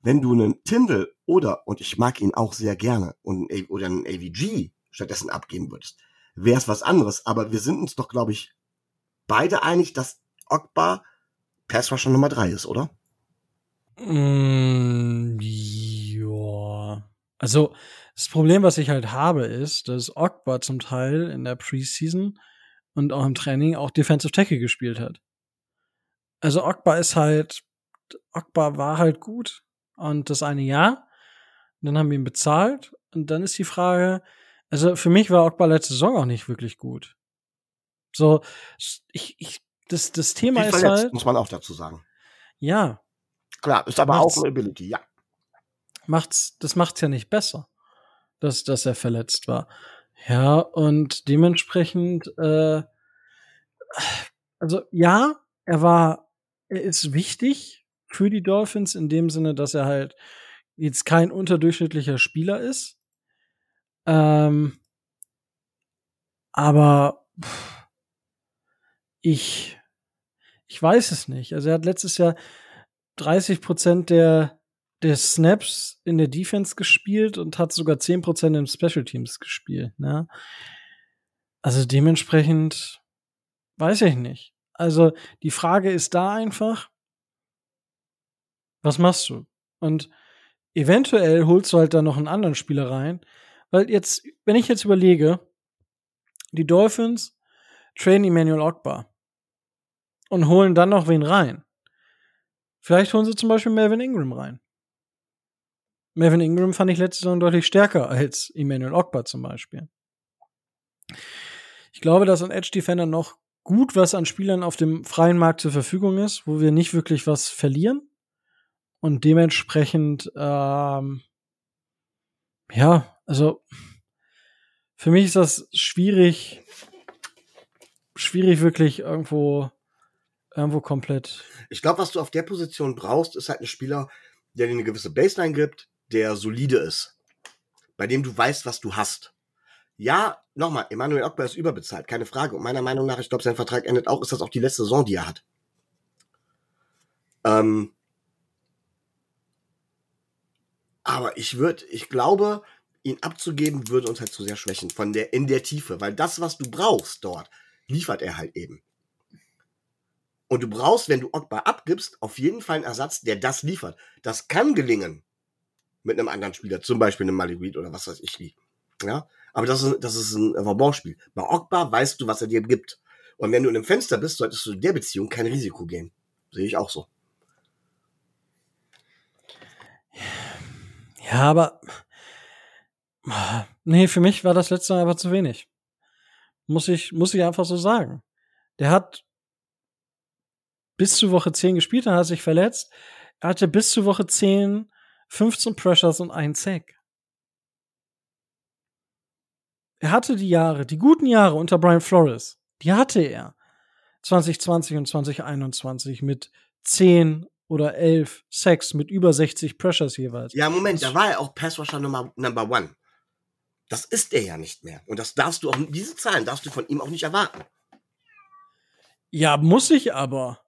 Wenn du einen Tindall oder, und ich mag ihn auch sehr gerne, oder einen AVG stattdessen abgeben würdest, wäre es was anderes. Aber wir sind uns doch, glaube ich, beide einig, dass Ogba Pass Rusher Nummer drei ist, oder? Mm, ja. Also, das Problem, was ich halt habe, ist, dass Ogba zum Teil in der Preseason und auch im Training auch Defensive Tackle gespielt hat. Also Ogba ist halt, Ogba war halt gut und das eine Jahr. Dann haben wir ihn bezahlt und dann ist die Frage, also für mich war Ogba letzte Saison auch nicht wirklich gut. So, ich, ich, das, das Thema ist verletzt, halt. Muss man auch dazu sagen. Ja. Klar, ist aber auch eine Ability, ja. Macht's, das macht's ja nicht besser, dass, dass er verletzt war. Ja, und dementsprechend, äh, also ja, er war, er ist wichtig für die Dolphins in dem Sinne, dass er halt jetzt kein unterdurchschnittlicher Spieler ist. Ähm, aber ich, ich weiß es nicht. Also er hat letztes Jahr 30 Prozent der, der Snaps in der Defense gespielt und hat sogar 10 Prozent im Special Teams gespielt. Ne? Also dementsprechend weiß ich nicht. Also die Frage ist da einfach, was machst du? Und eventuell holst du halt da noch einen anderen Spieler rein, weil jetzt, wenn ich jetzt überlege, die Dolphins trainen Emmanuel Ogba und holen dann noch wen rein. Vielleicht holen sie zum Beispiel Melvin Ingram rein. Melvin Ingram fand ich letzte Saison deutlich stärker als Emmanuel Ogba zum Beispiel. Ich glaube, dass an Edge Defender noch gut was an Spielern auf dem freien Markt zur Verfügung ist, wo wir nicht wirklich was verlieren. Und dementsprechend, ähm, ja, also für mich ist das schwierig, schwierig wirklich irgendwo, irgendwo komplett. Ich glaube, was du auf der Position brauchst, ist halt ein Spieler, der dir eine gewisse Baseline gibt, der solide ist, bei dem du weißt, was du hast. Ja, nochmal, Emmanuel Ogba ist überbezahlt, keine Frage. Und meiner Meinung nach, ich glaube, sein Vertrag endet auch, ist das auch die letzte Saison, die er hat. Ähm, aber ich würde, ich glaube, ihn abzugeben, würde uns halt zu sehr schwächen von der in der Tiefe, weil das, was du brauchst dort, liefert er halt eben. Und du brauchst, wenn du Ogba abgibst, auf jeden Fall einen Ersatz, der das liefert. Das kann gelingen mit einem anderen Spieler, zum Beispiel einem Malik Reed oder was weiß ich wie. Ja, aber das ist, das ist ein Vauban-Spiel. Bei Ogba weißt du, was er dir gibt. Und wenn du in einem Fenster bist, solltest du in der Beziehung kein Risiko gehen. Sehe ich auch so. Ja, aber nee, für mich war das letzte Mal aber zu wenig. Muss ich, muss ich einfach so sagen. Der hat bis zu Woche 10 gespielt, dann hat er sich verletzt. Er hatte bis zu Woche 10 15 Pressures und ein Sack. Er hatte die Jahre, die guten Jahre unter Brian Flores, die hatte er. 2020 und 2021 mit 10 oder 11 Sacks mit über 60 Pressures jeweils. Ja, Moment, da war er auch Passwasher Nummer Number One. Das ist er ja nicht mehr. Und das darfst du auch, diese Zahlen darfst du von ihm auch nicht erwarten. Ja, muss ich aber.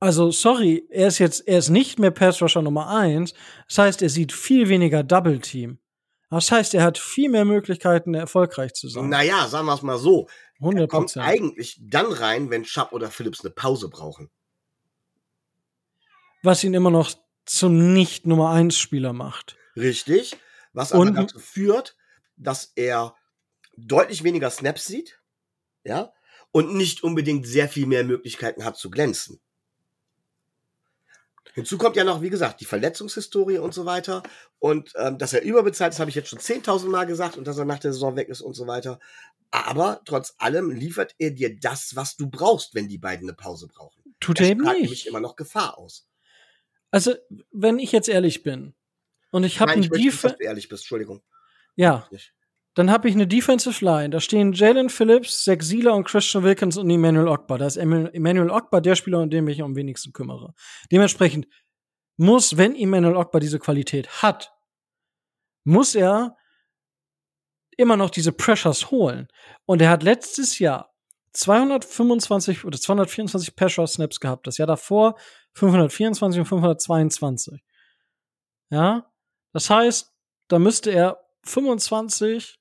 Also, sorry, er ist jetzt, er ist nicht mehr Pass Rusher Nummer 1. Das heißt, er sieht viel weniger Double Team. Das heißt, er hat viel mehr Möglichkeiten, erfolgreich zu sein. Naja, sagen wir es mal so. 100%. Er kommt eigentlich dann rein, wenn Schapp oder Phillips eine Pause brauchen. Was ihn immer noch zum nicht Nummer 1 Spieler macht. Richtig. Was aber Und, dazu führt, dass er deutlich weniger Snaps sieht. Ja. Und nicht unbedingt sehr viel mehr Möglichkeiten hat zu glänzen. Hinzu kommt ja noch, wie gesagt, die Verletzungshistorie und so weiter. Und ähm, dass er überbezahlt ist, habe ich jetzt schon 10.000 Mal gesagt und dass er nach der Saison weg ist und so weiter. Aber trotz allem liefert er dir das, was du brauchst, wenn die beiden eine Pause brauchen. Tut er eben nicht. nämlich immer noch Gefahr aus. Also, wenn ich jetzt ehrlich bin und ich habe einen Defense. dass du ehrlich bist, Entschuldigung. Ja. Dann habe ich eine Defensive Line. Da stehen Jalen Phillips, Zach Sieler und Christian Wilkins und Emmanuel Ogba. Da ist Emmanuel Ogba der Spieler, um den ich am wenigsten kümmere. Dementsprechend muss, wenn Emmanuel Ogba diese Qualität hat, muss er immer noch diese Pressures holen. Und er hat letztes Jahr 225 oder 224 Pass Snaps gehabt. Das Jahr davor 524 und 522. Ja, das heißt, da müsste er 25,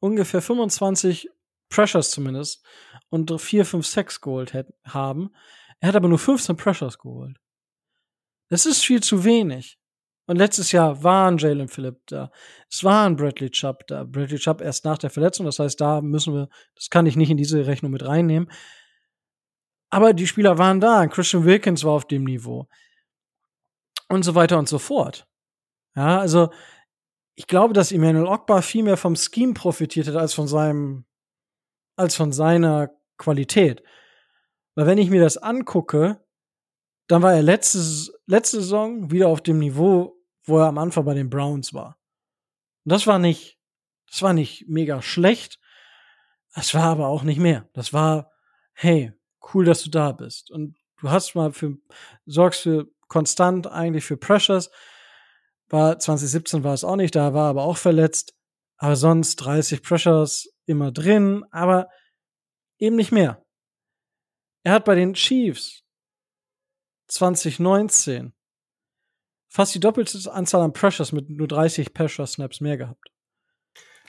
ungefähr 25 Pressures zumindest und 4, 5 Sacks geholt haben. Er hat aber nur 15 Pressures geholt. Das ist viel zu wenig. Und letztes Jahr waren Jalen Phillip da. Es waren Bradley Chubb da. Bradley Chubb erst nach der Verletzung. Das heißt, da müssen wir, das kann ich nicht in diese Rechnung mit reinnehmen. Aber die Spieler waren da. Christian Wilkins war auf dem Niveau. Und so weiter und so fort. Ja, also, ich glaube, dass Emmanuel Ogbar viel mehr vom Scheme profitiert hat als von seinem, als von seiner Qualität. Weil wenn ich mir das angucke, dann war er letzte, letzte Saison wieder auf dem Niveau, wo er am Anfang bei den Browns war. Und das war nicht, das war nicht mega schlecht. Es war aber auch nicht mehr. Das war, hey, cool, dass du da bist. Und du hast mal für, sorgst für konstant eigentlich für Pressures. War 2017 war es auch nicht, da war aber auch verletzt. Aber sonst 30 Pressures immer drin, aber eben nicht mehr. Er hat bei den Chiefs 2019 fast die doppelte Anzahl an Pressures mit nur 30 Pressure Snaps mehr gehabt.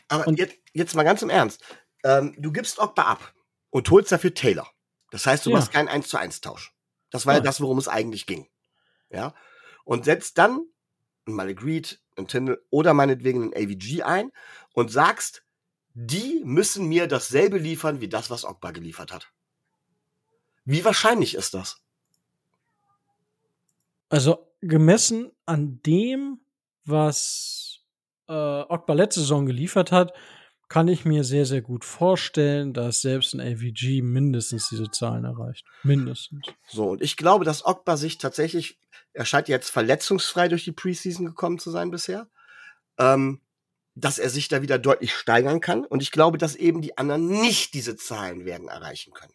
Aber und jetzt, jetzt mal ganz im Ernst. Ähm, du gibst Ogba ab und holst dafür Taylor. Das heißt, du ja. machst keinen 1 zu 1 Tausch. Das war ja. ja das, worum es eigentlich ging. Ja. Und setzt dann mal Agreed, ein Tindall oder meinetwegen ein AVG ein und sagst, die müssen mir dasselbe liefern wie das, was Ogba geliefert hat. Wie wahrscheinlich ist das? Also gemessen an dem, was äh, Ogba letzte Saison geliefert hat, kann ich mir sehr, sehr gut vorstellen, dass selbst ein AVG mindestens diese Zahlen erreicht. Mindestens. So, und ich glaube, dass Ogba sich tatsächlich, er scheint jetzt verletzungsfrei durch die Preseason gekommen zu sein bisher, ähm, dass er sich da wieder deutlich steigern kann. Und ich glaube, dass eben die anderen nicht diese Zahlen werden erreichen können.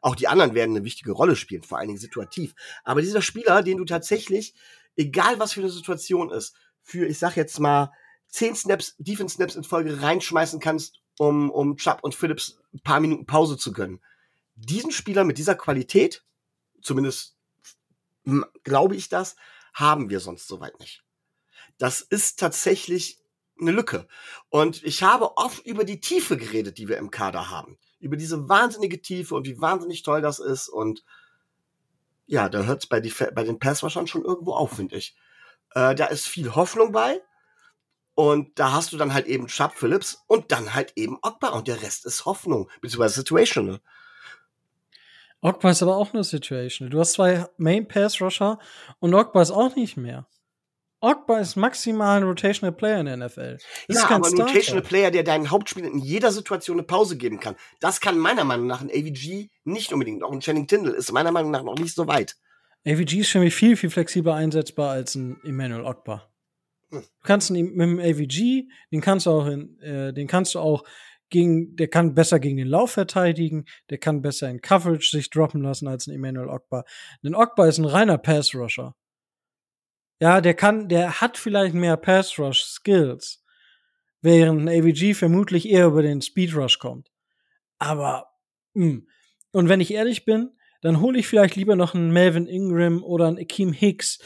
Auch die anderen werden eine wichtige Rolle spielen, vor allen Dingen situativ. Aber dieser Spieler, den du tatsächlich, egal was für eine Situation ist, für, ich sag jetzt mal, zehn Snaps, Defense Snaps in Folge reinschmeißen kannst, um, um Chubb und Phillips ein paar Minuten Pause zu gönnen. Diesen Spieler mit dieser Qualität, zumindest glaube ich das, haben wir sonst soweit nicht. Das ist tatsächlich eine Lücke. Und ich habe oft über die Tiefe geredet, die wir im Kader haben über diese wahnsinnige Tiefe und wie wahnsinnig toll das ist. Und ja, da hört es bei, bei den Passwaschern schon irgendwo auf, finde ich. Äh, da ist viel Hoffnung bei. Und da hast du dann halt eben Chubb Phillips und dann halt eben Ogba und der Rest ist Hoffnung, beziehungsweise Situational. Ogba ist aber auch nur Situational. Du hast zwei Main Pass Rusher und Ogba ist auch nicht mehr. Ogba ist maximal ein Rotational Player in der NFL. Das ja, aber ein Starter. Rotational Player, der deinen Hauptspieler in jeder Situation eine Pause geben kann. Das kann meiner Meinung nach ein AVG nicht unbedingt. Auch ein Channing Tindall ist meiner Meinung nach noch nicht so weit. AVG ist für mich viel, viel flexibler einsetzbar als ein Emmanuel Ogba. Du kannst ihn mit dem AVG, den kannst du auch in, äh, den kannst du auch gegen, der kann besser gegen den Lauf verteidigen, der kann besser in Coverage sich droppen lassen als ein Emmanuel Ogba. Ein Ogba ist ein reiner Pass-Rusher. Ja, der kann, der hat vielleicht mehr Pass Rush Skills, während ein AVG vermutlich eher über den Speed Rush kommt. Aber, mh. Hm. und wenn ich ehrlich bin, dann hole ich vielleicht lieber noch einen Melvin Ingram oder einen Akeem Hicks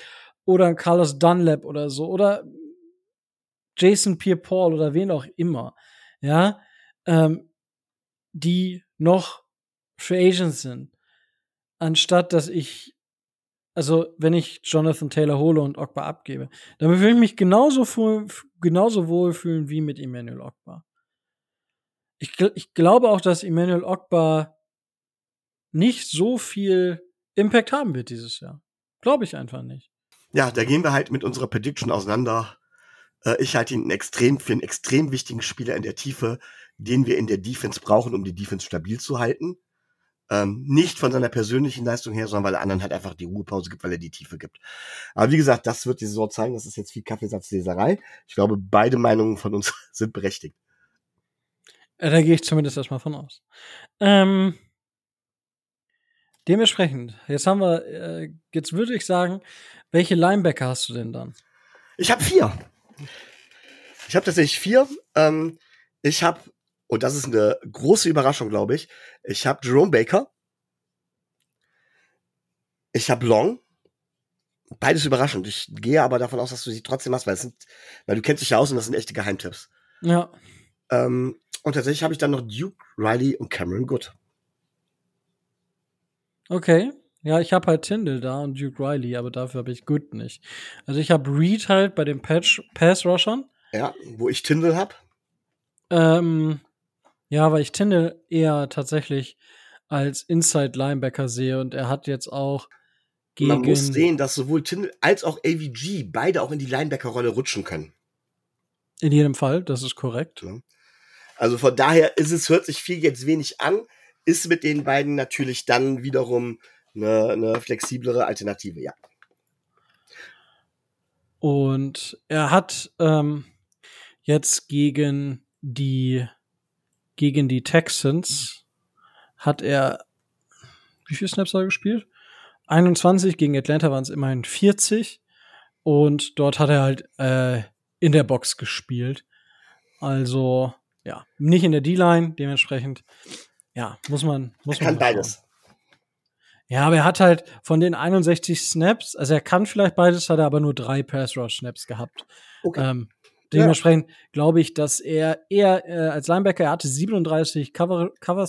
oder einen Carlos Dunlap oder so oder Jason Pierre-Paul oder wen auch immer, ja, ähm, die noch Free Agents sind, anstatt dass ich also wenn ich Jonathan Taylor hole und Ogba abgebe, dann würde ich mich genauso, genauso wohlfühlen wie mit Emmanuel Ogba. Ich, ich glaube auch, dass Emmanuel Ogba nicht so viel Impact haben wird dieses Jahr. Glaube ich einfach nicht. Ja, da gehen wir halt mit unserer Prediction auseinander. Äh, ich halte ihn extrem für einen extrem wichtigen Spieler in der Tiefe, den wir in der Defense brauchen, um die Defense stabil zu halten. Ähm, nicht von seiner persönlichen Leistung her, sondern weil er anderen halt einfach die Ruhepause gibt, weil er die Tiefe gibt. Aber wie gesagt, das wird die Saison zeigen. Das ist jetzt viel Kaffeesatzleserei. Ich glaube, beide Meinungen von uns sind berechtigt. Äh, da gehe ich zumindest erstmal von aus. Ähm, dementsprechend, jetzt haben wir, äh, jetzt würde ich sagen, welche Linebacker hast du denn dann? Ich habe vier. Ich habe tatsächlich vier. Ähm, ich habe und das ist eine große Überraschung, glaube ich. Ich habe Jerome Baker. Ich habe Long. Beides überraschend. Ich gehe aber davon aus, dass du sie trotzdem hast, weil, es sind, weil du kennst dich ja aus und das sind echte Geheimtipps. Ja. Ähm, und tatsächlich habe ich dann noch Duke, Riley und Cameron Good. Okay. Ja, ich habe halt Tyndall da und Duke Riley, aber dafür habe ich Good nicht. Also ich habe Reed halt bei den Patch Pass Rushern. Ja, wo ich Tyndall habe. Ähm, ja, weil ich Tyndall eher tatsächlich als Inside Linebacker sehe und er hat jetzt auch gegen Man muss sehen, dass sowohl Tyndall als auch AVG beide auch in die Linebacker-Rolle rutschen können. in jedem Fall, das ist korrekt. Ja. Also von daher ist es, hört sich viel jetzt wenig an, ist mit den beiden natürlich dann wiederum eine, eine flexiblere Alternative, ja. Und er hat ähm, jetzt gegen die gegen die Texans hat er wie viel Snaps hat er gespielt? 21 gegen Atlanta waren es immerhin 40 und dort hat er halt äh, in der Box gespielt. Also ja, nicht in der D-Line, dementsprechend ja, muss man muss Er kann man beides. Ja, aber er hat halt von den 61 Snaps, also er kann vielleicht beides, hat er aber nur drei Pass Rush Snaps gehabt. Okay. Ähm, dementsprechend glaube ich, dass er eher äh, als Linebacker, er hatte 37 Cover, Cover.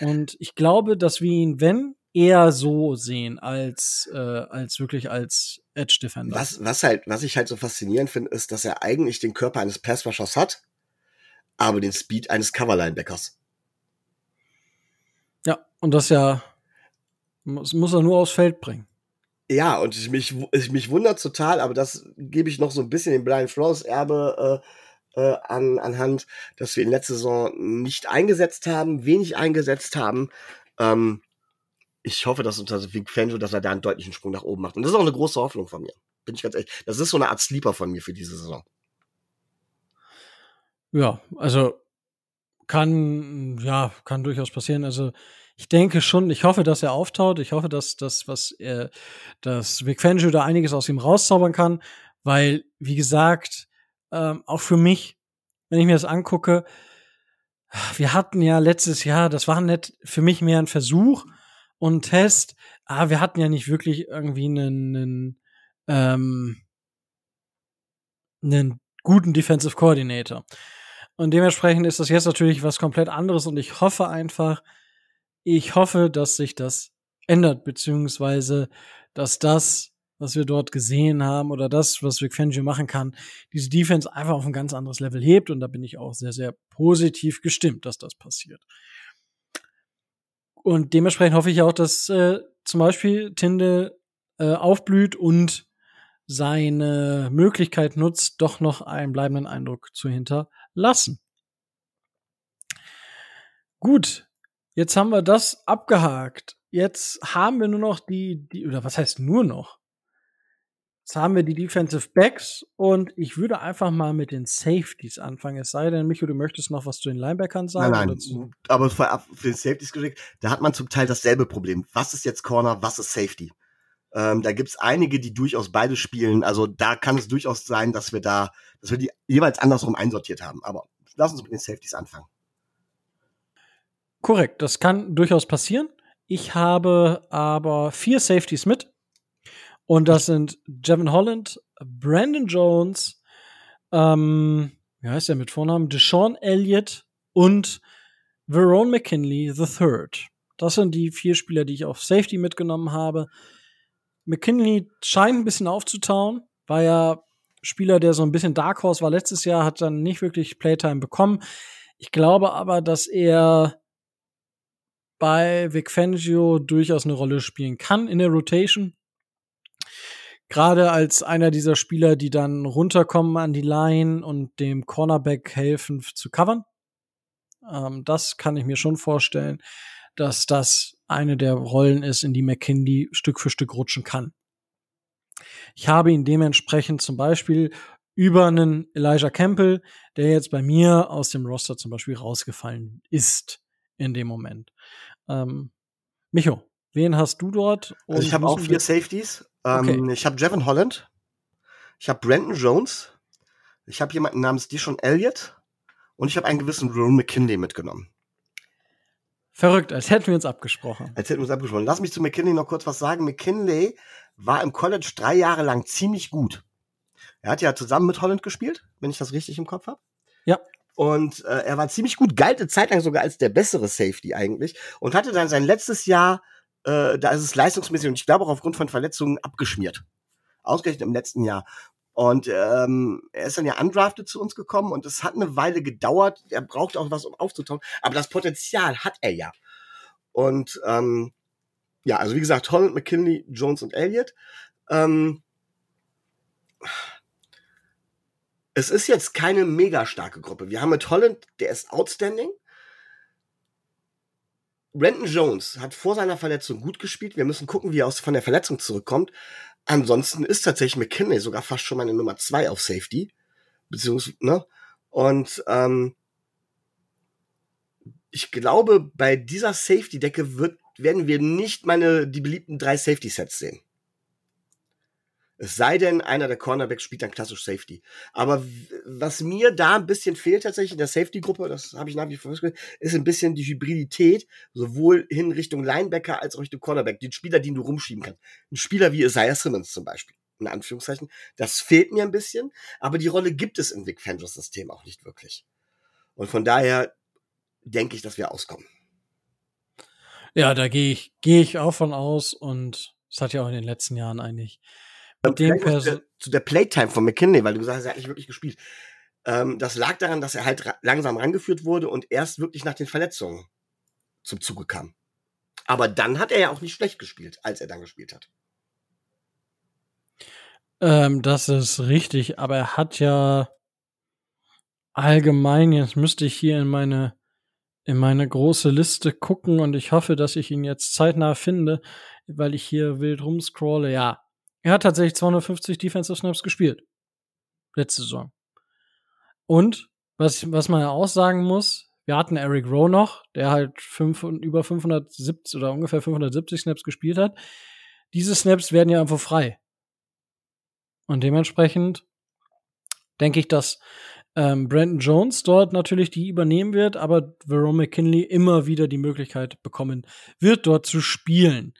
Und ich glaube, dass wir ihn, wenn, eher so sehen, als, äh, als wirklich als Edge Defender. Was, was halt, was ich halt so faszinierend finde, ist, dass er eigentlich den Körper eines Passrushers hat, aber den Speed eines Coverlinebackers. Ja, und das ja, muss, muss er nur aufs Feld bringen. Ja, und ich mich, ich mich wundert total, aber das gebe ich noch so ein bisschen den Brian Flores Erbe äh, äh, an, anhand, dass wir in letzter Saison nicht eingesetzt haben, wenig eingesetzt haben. Ähm, ich hoffe, dass unter Vic Fangio, dass er da einen deutlichen Sprung nach oben macht. Und das ist auch eine große Hoffnung von mir. Bin ich ganz ehrlich. Das ist so eine Art Sleeper von mir für diese Saison. Ja, also kann, ja, kann durchaus passieren. Also ich denke schon, ich hoffe, dass er auftaut. Ich hoffe, dass das, was er, dass Vic Fangio da einiges aus ihm rauszaubern kann, weil, wie gesagt, ähm, auch für mich, wenn ich mir das angucke, wir hatten ja letztes Jahr, das war nicht für mich mehr ein Versuch und ein Test, aber wir hatten ja nicht wirklich irgendwie einen, einen, ähm, einen guten Defensive Coordinator. Und dementsprechend ist das jetzt natürlich was komplett anderes und ich hoffe einfach, ich hoffe, dass sich das ändert, beziehungsweise, dass das, was wir dort gesehen haben oder das, was Vic Fangio machen kann, diese Defense einfach auf ein ganz anderes Level hebt und da bin ich auch sehr, sehr positiv gestimmt, dass das passiert. Und dementsprechend hoffe ich auch, dass äh, zum Beispiel Tinde äh, aufblüht und seine Möglichkeit nutzt, doch noch einen bleibenden Eindruck zu hinterlassen. Gut, jetzt haben wir das abgehakt. Jetzt haben wir nur noch die, die oder was heißt nur noch? Jetzt haben wir die Defensive Backs und ich würde einfach mal mit den Safeties anfangen. Es sei denn, Micho, du möchtest noch was zu den Linebackern sagen? Nein, nein. Aber für, für den Safeties geschickt, da hat man zum Teil dasselbe Problem. Was ist jetzt Corner, was ist Safety? Ähm, da gibt's einige, die durchaus beide spielen. Also da kann es durchaus sein, dass wir da, dass wir die jeweils andersrum einsortiert haben. Aber lass uns mit den Safeties anfangen. Korrekt, das kann durchaus passieren. Ich habe aber vier Safeties mit. Und das sind Jevon Holland, Brandon Jones, ähm, wie heißt der mit Vornamen? Deshaun Elliott und Verone McKinley III. Das sind die vier Spieler, die ich auf Safety mitgenommen habe. McKinley scheint ein bisschen aufzutauen, war ja Spieler, der so ein bisschen Dark Horse war letztes Jahr, hat dann nicht wirklich Playtime bekommen. Ich glaube aber, dass er bei Vic Fangio durchaus eine Rolle spielen kann in der Rotation. Gerade als einer dieser Spieler, die dann runterkommen an die Line und dem Cornerback helfen zu covern. Ähm, das kann ich mir schon vorstellen, dass das eine der Rollen ist, in die McKinley Stück für Stück rutschen kann. Ich habe ihn dementsprechend zum Beispiel über einen Elijah Campbell, der jetzt bei mir aus dem Roster zum Beispiel rausgefallen ist in dem Moment. Ähm, Micho, wen hast du dort? Also ich habe auch vier Safeties. Ähm, Okay. Ich habe Jevon Holland. Ich habe Brandon Jones. Ich habe jemanden namens Dishon Elliott. Und ich habe einen gewissen Ron McKinley mitgenommen. Verrückt, als hätten wir uns abgesprochen. Als hätten wir uns abgesprochen. Lass mich zu McKinley noch kurz was sagen. McKinley war im College drei Jahre lang ziemlich gut. Er hat ja zusammen mit Holland gespielt, wenn ich das richtig im Kopf habe. Ja. Und äh, er war ziemlich gut, galt eine Zeit lang sogar als der bessere Safety eigentlich und hatte dann sein letztes Jahr, äh, da ist es leistungsmäßig und ich glaube auch aufgrund von Verletzungen abgeschmiert. Ausgerechnet im letzten Jahr. Und ähm, er ist dann ja undrafted zu uns gekommen und es hat eine Weile gedauert. Er braucht auch was, um aufzutauen. Aber das Potenzial hat er ja. Und ähm, ja, also wie gesagt, Holland, McKinley, Jones und Elliott. Ähm, es ist jetzt keine mega starke Gruppe. Wir haben mit Holland, der ist outstanding. Renton Jones hat vor seiner Verletzung gut gespielt. Wir müssen gucken, wie er aus, von der Verletzung zurückkommt. Ansonsten ist tatsächlich McKinley sogar fast schon meine Nummer zwei auf Safety. Beziehungsweise, ne? Und ähm, ich glaube, bei dieser Safety-Decke werden wir nicht meine, die beliebten drei Safety-Sets sehen. Es sei denn, einer der Cornerbacks spielt dann klassisch Safety. Aber was mir da ein bisschen fehlt tatsächlich in der Safety-Gruppe, das habe ich nach wie vor festgestellt, ist ein bisschen die Hybridität, sowohl hin Richtung Linebacker als auch Richtung Cornerback. Den Spieler, den du rumschieben kannst. Ein Spieler wie Isaiah Simmons zum Beispiel, in Anführungszeichen. Das fehlt mir ein bisschen, aber die Rolle gibt es im Vic Fangers System auch nicht wirklich. Und von daher denke ich, dass wir auskommen. Ja, da gehe ich, gehe ich auch von aus und es hat ja auch in den letzten Jahren eigentlich mit dem zu der, zu der Playtime von McKinley, weil du gesagt hast, er hat nicht wirklich gespielt. Ähm, das lag daran, dass er halt ra langsam rangeführt wurde und erst wirklich nach den Verletzungen zum Zuge kam. Aber dann hat er ja auch nicht schlecht gespielt, als er dann gespielt hat. Ähm, das ist richtig, aber er hat ja allgemein, jetzt müsste ich hier in meine in meine große Liste gucken und ich hoffe, dass ich ihn jetzt zeitnah finde, weil ich hier wild rumscrolle. Ja, er hat tatsächlich 250 Defensive Snaps gespielt. Letzte Saison. Und, was, was man ja auch sagen muss, wir hatten Eric Rowe noch, der halt fünf, über 570 oder ungefähr 570 Snaps gespielt hat. Diese Snaps werden ja einfach frei. Und dementsprechend denke ich, dass ähm, Brandon Jones dort natürlich die übernehmen wird, aber Verone McKinley immer wieder die Möglichkeit bekommen wird, dort zu spielen.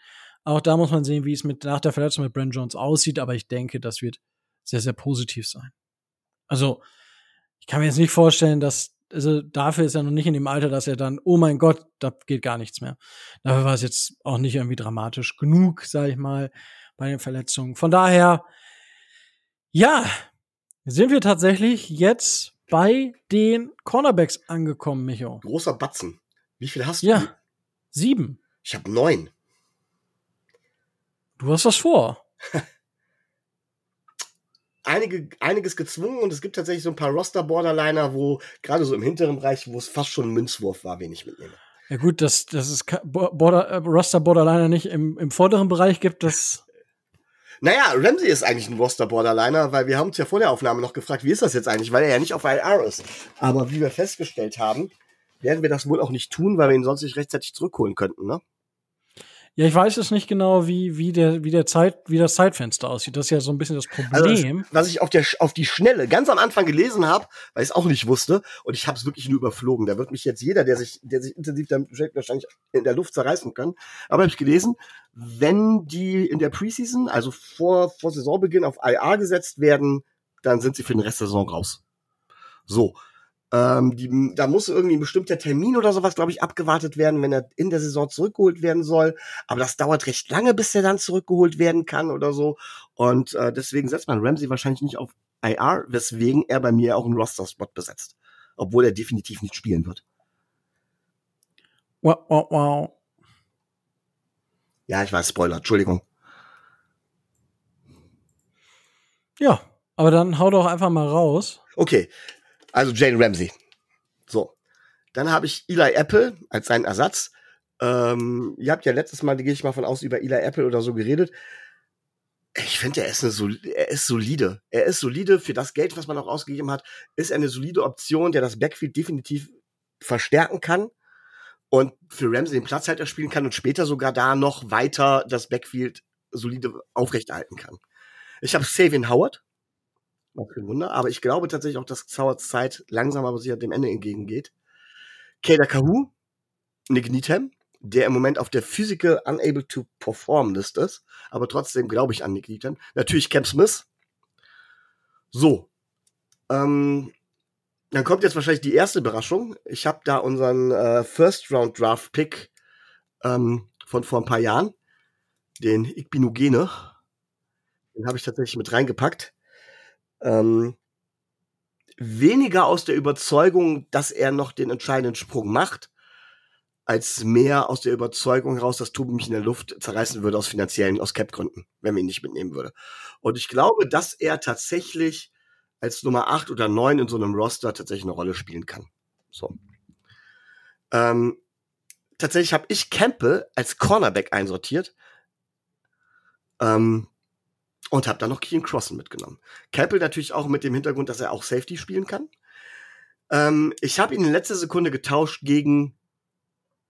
Auch da muss man sehen, wie es mit nach der Verletzung mit Brent Jones aussieht, aber ich denke, das wird sehr, sehr positiv sein. Also, ich kann mir jetzt nicht vorstellen, dass, also dafür ist er noch nicht in dem Alter, dass er dann, oh mein Gott, da geht gar nichts mehr. Dafür war es jetzt auch nicht irgendwie dramatisch genug, sag ich mal, bei den Verletzungen. Von daher, ja, sind wir tatsächlich jetzt bei den Cornerbacks angekommen, Micho. Großer Batzen. Wie viel hast du? Ja, sieben. Ich habe neun. Du hast was vor. Einige, einiges gezwungen und es gibt tatsächlich so ein paar Roster-Borderliner, wo gerade so im hinteren Bereich, wo es fast schon ein Münzwurf war, wen ich mitnehme. Ja gut, dass, dass es Border, äh, Roster-Borderliner nicht im, im vorderen Bereich gibt, das naja, Ramsey ist eigentlich ein Roster-Borderliner, weil wir haben uns ja vor der Aufnahme noch gefragt, wie ist das jetzt eigentlich, weil er ja nicht auf IR ist. Aber wie wir festgestellt haben, werden wir das wohl auch nicht tun, weil wir ihn sonst nicht rechtzeitig zurückholen könnten, ne? Ja, ich weiß es nicht genau, wie, wie, der, wie, der Zeit, wie das Zeitfenster aussieht. Das ist ja so ein bisschen das Problem. Also was ich auf, der, auf die Schnelle ganz am Anfang gelesen habe, weil ich es auch nicht wusste, und ich habe es wirklich nur überflogen. Da wird mich jetzt jeder, der sich, der sich intensiv damit beschäftigt, wahrscheinlich in der Luft zerreißen können. Aber habe ich gelesen, wenn die in der Preseason, also vor, vor Saisonbeginn, auf IA gesetzt werden, dann sind sie für den Rest der Saison raus. So. Ähm, die, da muss irgendwie ein bestimmter Termin oder sowas, glaube ich, abgewartet werden, wenn er in der Saison zurückgeholt werden soll. Aber das dauert recht lange, bis er dann zurückgeholt werden kann oder so. Und äh, deswegen setzt man Ramsey wahrscheinlich nicht auf IR, weswegen er bei mir auch einen Roster-Spot besetzt. Obwohl er definitiv nicht spielen wird. Wow, wow, wow. Ja, ich weiß, Spoiler, Entschuldigung. Ja, aber dann hau doch einfach mal raus. Okay, also Jane Ramsey. So. Dann habe ich Eli Apple als seinen Ersatz. Ähm, ihr habt ja letztes Mal, gehe ich mal von aus, über Eli Apple oder so geredet. Ich finde, er ist er ist solide. Er ist solide für das Geld, was man auch ausgegeben hat. Ist eine solide Option, der das Backfield definitiv verstärken kann und für Ramsey den Platzhalter spielen kann und später sogar da noch weiter das Backfield solide aufrechterhalten kann. Ich habe Savin Howard Was für Wunder. Aber ich glaube tatsächlich auch, dass Zauers Zeit langsam aber sicher dem Ende entgegengeht. Kader Kahu, Nick Needham, der im Moment auf der Physical Unable to Perform List ist. Aber trotzdem glaube ich an Nick Needham. Natürlich Cam Smith. So. Ähm, dann kommt jetzt wahrscheinlich die erste Überraschung. Ich habe da unseren äh, First Round Draft Pick ähm, von vor ein paar Jahren, den Igbinugene. Den habe ich tatsächlich mit reingepackt. Ähm, weniger aus der Überzeugung, dass er noch den entscheidenden Sprung macht, als mehr aus der Überzeugung heraus, dass Tobi mich in der Luft zerreißen würde aus finanziellen, aus Cap-Gründen, wenn man ihn nicht mitnehmen würde. Und ich glaube, dass er tatsächlich als Nummer 8 oder 9 in so einem Roster tatsächlich eine Rolle spielen kann. So. Ähm, tatsächlich habe ich Campbell als Cornerback einsortiert ähm, und habe dann noch Keen Crossen mitgenommen. Campbell natürlich auch mit dem Hintergrund, dass er auch Safety spielen kann. Ähm, ich habe ihn in letzter Sekunde getauscht gegen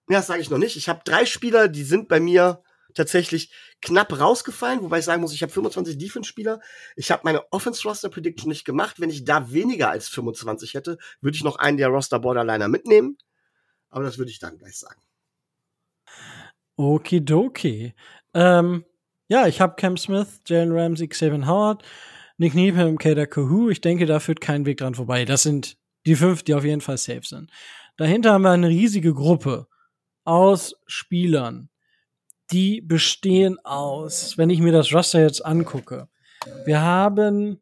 ja, sage ich noch nicht. Ich habe drei Spieler, die sind bei mir tatsächlich knapp rausgefallen, wobei ich sagen muss, ich habe 25 Defense-Spieler. Ich habe meine Offense-Roster-Prediction nicht gemacht. Wenn ich da weniger als 25 hätte, würde ich noch einen der Roster-Borderliner mitnehmen. Aber das würde ich dann gleich sagen. Okidoki. Ähm, ja, ich habe Cam Smith, Jalen Ramsey, Xavier Howard, Nick Needham, Kader Kahu. Ich denke, da führt kein Weg dran vorbei. Das sind die fünf, die auf jeden Fall safe sind. Dahinter haben wir eine riesige Gruppe aus Spielern. Die bestehen aus, wenn ich mir das Roster jetzt angucke. Wir haben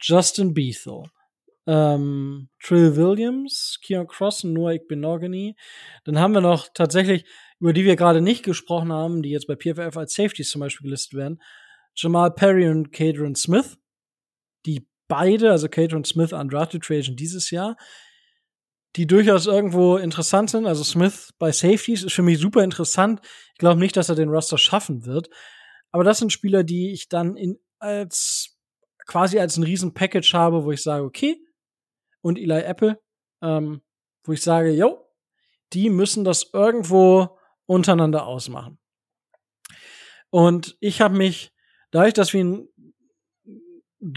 Justin Bethel, ähm, Trill Williams, Keon Cross und Noah Igbenogany. Dann haben wir noch tatsächlich, über die wir gerade nicht gesprochen haben, die jetzt bei PFF als Safeties zum Beispiel gelistet werden, Jamal Perry und Cadron Smith, die beide, also Cadron Smith undrafted Free Agent dieses Jahr, die durchaus irgendwo interessant sind. Also Smith bei Safeties ist für mich super interessant. Ich glaube nicht, dass er den Roster schaffen wird. Aber das sind Spieler, die ich dann in, als quasi als ein riesen Package habe, wo ich sage, okay. Und Eli Apple, ähm, wo ich sage, yo, die müssen das irgendwo untereinander ausmachen. Und ich habe mich, dadurch, dass wir ihn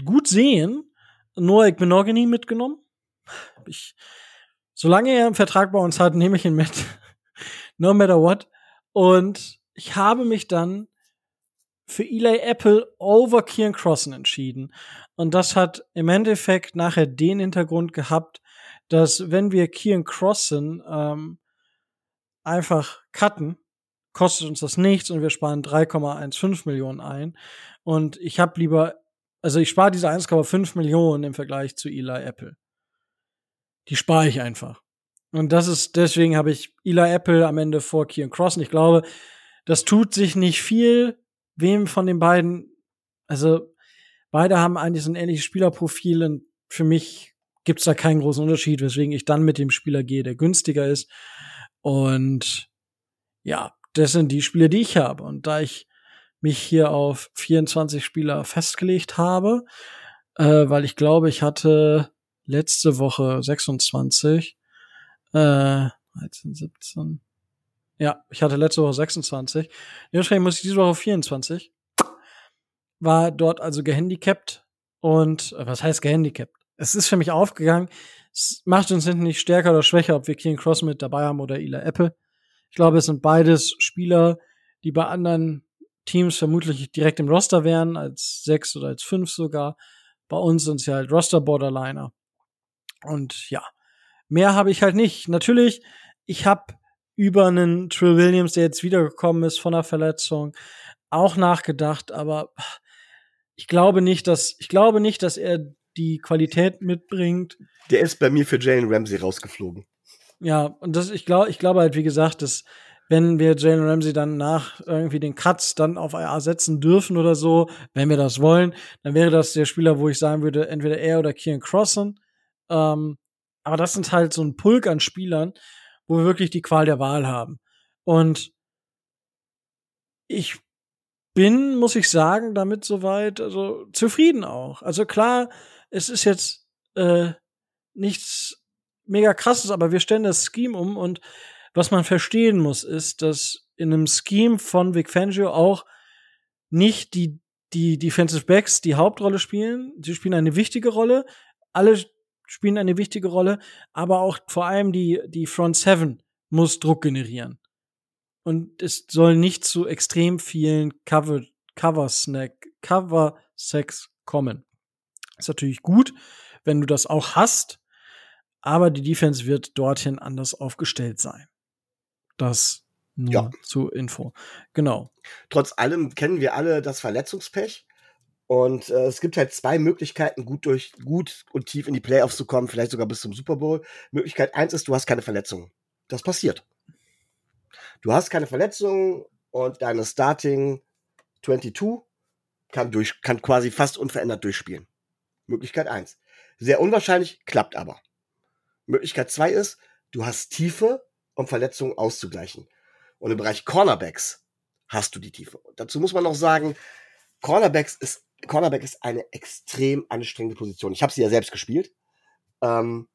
gut sehen, Noah Monogamy mitgenommen. Ich solange er einen Vertrag bei uns hat, nehme ich ihn mit. no matter what. Und ich habe mich dann für Eli Apple over Kieran Crossen entschieden. Und das hat im Endeffekt nachher den Hintergrund gehabt, dass wenn wir Kieran Crossen ähm, einfach cutten, kostet uns das nichts und wir sparen 3,15 Millionen ein. Und ich habe lieber, also ich spare diese 1,5 Millionen im Vergleich zu Eli Apple die spare ich einfach. Und das ist, deswegen habe ich Eli Apple am Ende vor Kieran Cross. Und ich glaube, das tut sich nicht viel, wem von den beiden, also beide haben eigentlich so ein ähnliches Spielerprofil und für mich gibt es da keinen großen Unterschied, weswegen ich dann mit dem Spieler gehe, der günstiger ist. Und ja, das sind die Spieler, die ich habe. Und da ich mich hier auf 24 Spieler festgelegt habe, äh, weil ich glaube, ich hatte letzte Woche 26, äh, 13, 17. Ja, ich hatte letzte Woche 26. Dementsprechend muss ich diese Woche 24. War dort also gehandicapt und äh, was heißt gehandicapt? Es ist für mich aufgegangen. Es macht uns hinten nicht stärker oder schwächer, ob wir Keen Cross mit dabei haben oder Ila Apple. Ich glaube, es sind beides Spieler, die bei anderen Teams vermutlich direkt im Roster wären, als sechs oder als fünf sogar. Bei uns sind sie halt Roster-Borderliner. Und ja, mehr habe ich halt nicht. Natürlich, ich habe über einen Trill Williams, der jetzt wiedergekommen ist von einer Verletzung, auch nachgedacht, aber ich glaube nicht, dass ich glaube nicht, dass er die Qualität mitbringt. Der ist bei mir für Jalen Ramsey rausgeflogen. Ja, und das ich glaube, ich glaube halt wie gesagt, dass wenn wir Jalen Ramsey dann nach irgendwie den Cuts dann auf IA setzen dürfen oder so, wenn wir das wollen, dann wäre das der Spieler, wo ich sagen würde, entweder er oder Kieran Crossen. Ähm, aber das sind halt so ein Pulk an Spielern, wo wir wirklich die Qual der Wahl haben. Und ich bin, muss ich sagen, damit soweit, also zufrieden auch. Also klar, es ist jetzt äh, nichts mega krasses, aber wir stellen das Scheme um und was man verstehen muss, ist, dass in einem Scheme von Vic Fangio auch nicht die die Defensive Backs die Hauptrolle spielen. Sie spielen eine wichtige Rolle. Alle spielen eine wichtige Rolle, aber auch vor allem die, die Front Seven muss Druck generieren. Und es soll nicht zu extrem vielen Cover, Cover Snack, Cover Sex kommen. Ist natürlich gut, wenn du das auch hast, aber die Defense wird dorthin anders aufgestellt sein. Das nur ja. zur Info. Genau. Trotz allem kennen wir alle das Verletzungspech. Und äh, es gibt halt zwei Möglichkeiten, gut durch gut und tief in die Playoffs zu kommen, vielleicht sogar bis zum Super Bowl. Möglichkeit eins ist, du hast keine Verletzungen. Das passiert. Du hast keine Verletzungen und deine Starting 22 kann durch, kann quasi fast unverändert durchspielen. Möglichkeit eins. Sehr unwahrscheinlich, klappt aber. Möglichkeit zwei ist, du hast Tiefe, um Verletzungen auszugleichen. Und im Bereich Cornerbacks hast du die Tiefe. Und dazu muss man noch sagen, Cornerbacks ist, Cornerback ist eine extrem anstrengende Position. Ich habe sie ja selbst gespielt. Ähm,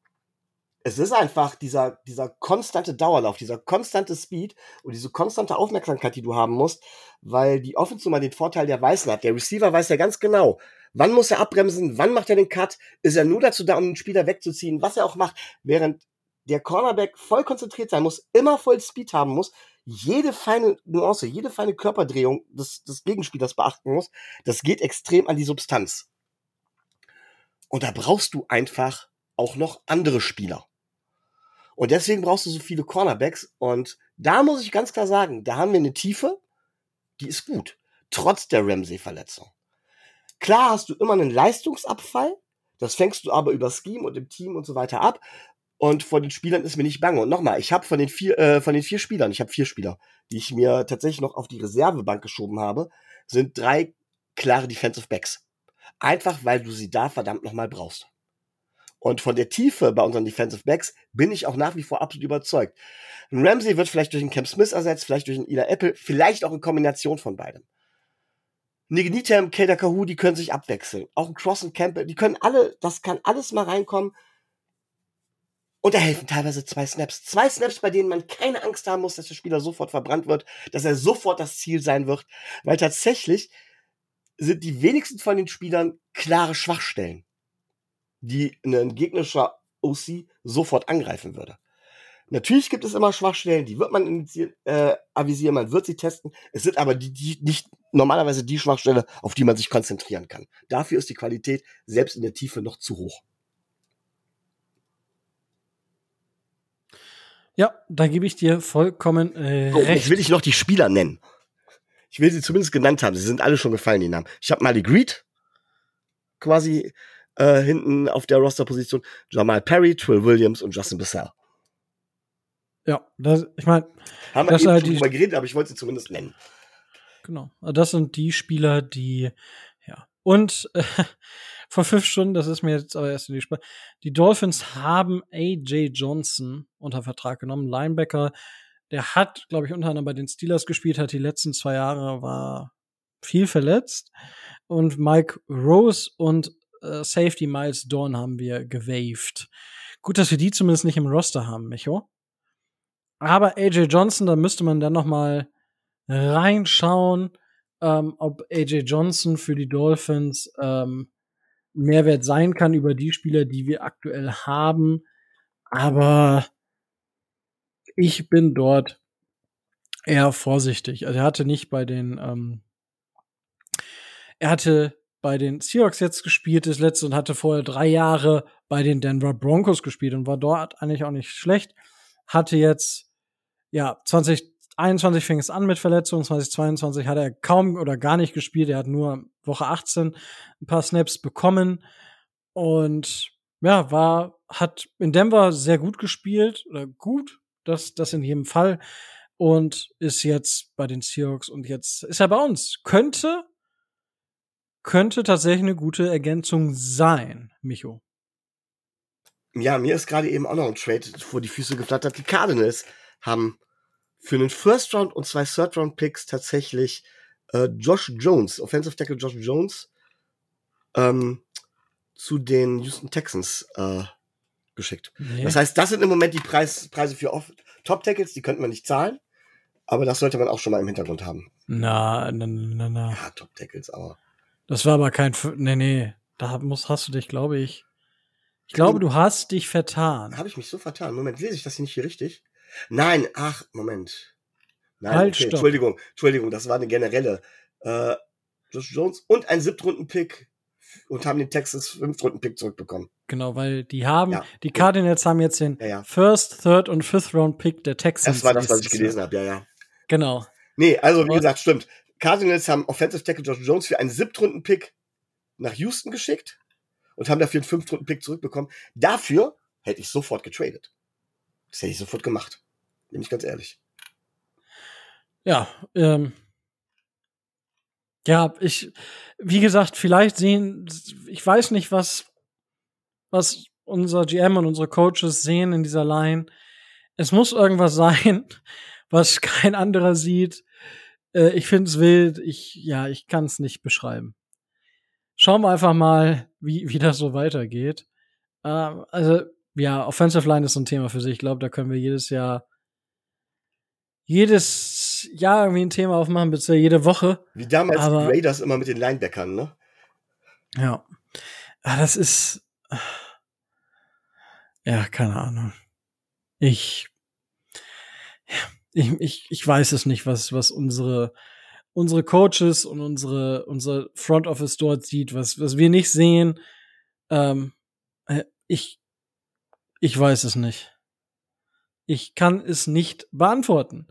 es ist einfach dieser, dieser konstante Dauerlauf, dieser konstante Speed und diese konstante Aufmerksamkeit, die du haben musst, weil die Offense mal den Vorteil der Weißen hat. Der Receiver weiß ja ganz genau, wann muss er abbremsen, wann macht er den Cut, ist er nur dazu da, um den Spieler wegzuziehen, was er auch macht, während der Cornerback voll konzentriert sein muss, immer voll Speed haben muss, jede feine Nuance, jede feine Körperdrehung des, des Gegenspielers beachten muss, das geht extrem an die Substanz. Und da brauchst du einfach auch noch andere Spieler. Und deswegen brauchst du so viele Cornerbacks. Und da muss ich ganz klar sagen, da haben wir eine Tiefe, die ist gut. Trotz der Ramsey-Verletzung. Klar hast du immer einen Leistungsabfall. Das fängst du aber über Scheme und im Team und so weiter ab. Und vor den Spielern ist mir nicht bange. Und nochmal, ich habe von den vier, äh, von den vier Spielern, ich habe vier Spieler, die ich mir tatsächlich noch auf die Reservebank geschoben habe, sind drei klare Defensive Backs. Einfach weil du sie da verdammt nochmal brauchst. Und von der Tiefe bei unseren Defensive Backs bin ich auch nach wie vor absolut überzeugt. Ramsey wird vielleicht durch einen Camp Smith ersetzt, vielleicht durch einen Ida Apple, vielleicht auch in Kombination von beidem. Nignitem, Kader Kahu, die können sich abwechseln. Auch ein Cross und Campbell, die können alle, das kann alles mal reinkommen. Und da helfen teilweise zwei Snaps. Zwei Snaps, bei denen man keine Angst haben muss, dass der Spieler sofort verbrannt wird, dass er sofort das Ziel sein wird. Weil tatsächlich sind die wenigsten von den Spielern klare Schwachstellen, die ein gegnerischer OC sofort angreifen würde. Natürlich gibt es immer Schwachstellen, die wird man äh, avisieren, man wird sie testen. Es sind aber die, die nicht normalerweise die Schwachstelle, auf die man sich konzentrieren kann. Dafür ist die Qualität selbst in der Tiefe noch zu hoch. Ja, da gebe ich dir vollkommen äh, oh, recht. Jetzt will ich noch die Spieler nennen. Ich will sie zumindest genannt haben. Sie sind alle schon gefallen, die Namen. Ich habe Mali Greed quasi äh, hinten auf der Rosterposition. Jamal Perry, Trill Williams und Justin Bissell. Ja, das, ich meine, haben wir das eben halt die, geredet, aber ich wollte sie zumindest nennen. Genau, das sind die Spieler, die ja und äh, vor fünf Stunden, das ist mir jetzt aber erst in die Sprache. Die Dolphins haben AJ Johnson unter Vertrag genommen, Linebacker. Der hat, glaube ich, unter anderem bei den Steelers gespielt, hat die letzten zwei Jahre war viel verletzt. Und Mike Rose und äh, Safety Miles Dawn haben wir gewaved. Gut, dass wir die zumindest nicht im Roster haben, Micho. Aber AJ Johnson, da müsste man dann noch mal reinschauen, ähm, ob AJ Johnson für die Dolphins ähm, Mehrwert sein kann über die Spieler, die wir aktuell haben. Aber ich bin dort eher vorsichtig. Also er hatte nicht bei den, ähm, er hatte bei den Seahawks jetzt gespielt, das letzte, und hatte vorher drei Jahre bei den Denver Broncos gespielt und war dort eigentlich auch nicht schlecht. Hatte jetzt, ja, 2021 fing es an mit Verletzungen, 2022 hat er kaum oder gar nicht gespielt. Er hat nur Woche 18 ein paar Snaps bekommen und ja, war, hat in Denver sehr gut gespielt oder gut, das, das in jedem Fall und ist jetzt bei den Seahawks und jetzt ist er bei uns. Könnte, könnte tatsächlich eine gute Ergänzung sein, Micho. Ja, mir ist gerade eben auch noch ein Trade vor die Füße geflattert. Die Cardinals haben für einen First Round und zwei Third Round Picks tatsächlich äh, Josh Jones, Offensive Tackle Josh Jones, ähm, zu den Houston Texans äh, geschickt. Nee. Das heißt, das sind im Moment die Preis, Preise für Top Tackles, die könnte man nicht zahlen, aber das sollte man auch schon mal im Hintergrund haben. Na, na, na, na. Ja, Top Tackles, aber Das war aber kein. Nee, nee. Da muss, hast du dich, glaube ich. Ich glaube, du hast dich vertan. Habe ich mich so vertan? Moment, lese ich das hier nicht hier richtig? Nein, ach, Moment. Nein, Halt, okay. Entschuldigung, Entschuldigung, das war eine generelle. Äh, Josh Jones und ein Siebtrunden-Pick und haben den Texas Fünftrunden-Pick zurückbekommen. Genau, weil die haben, Ja. die Cardinals haben jetzt den Ja, ja. First, Third und Fifth Round Pick der Texans. Das war das, was ich gelesen habe, ja, ja. Genau. Nee, also wie gesagt, stimmt. Cardinals haben Offensive Tackle Josh Jones für einen Siebtrunden-Pick nach Houston geschickt und haben dafür einen Fünftrunden-Pick zurückbekommen. Dafür hätte ich sofort getradet. Das hätte ich sofort gemacht. Bin ich ganz ehrlich. Ja, ähm, ja, ich, wie gesagt, vielleicht sehen, ich weiß nicht, was, was unser GM und unsere Coaches sehen in dieser Line. Es muss irgendwas sein, was kein anderer sieht. Äh, ich find's wild. Ich, ja, ich kann es nicht beschreiben. Schauen wir einfach mal, wie, wie das so weitergeht. Ähm, also, ja, Offensive Line ist so ein Thema für sich. Ich glaube, da können wir jedes Jahr jedes Jahr irgendwie ein Thema aufmachen, beziehungsweise jede Woche. Wie damals Aber- die Raiders immer mit den Linebackern, ne? Ja. Ah, das ist. Ja, keine Ahnung. Ich. Ich, ich, ich weiß es nicht, was, was unsere, unsere Coaches und unsere, unser Front Office dort sieht, was, was wir nicht sehen. Ähm, äh, ich, ich weiß es nicht. Ich kann es nicht beantworten.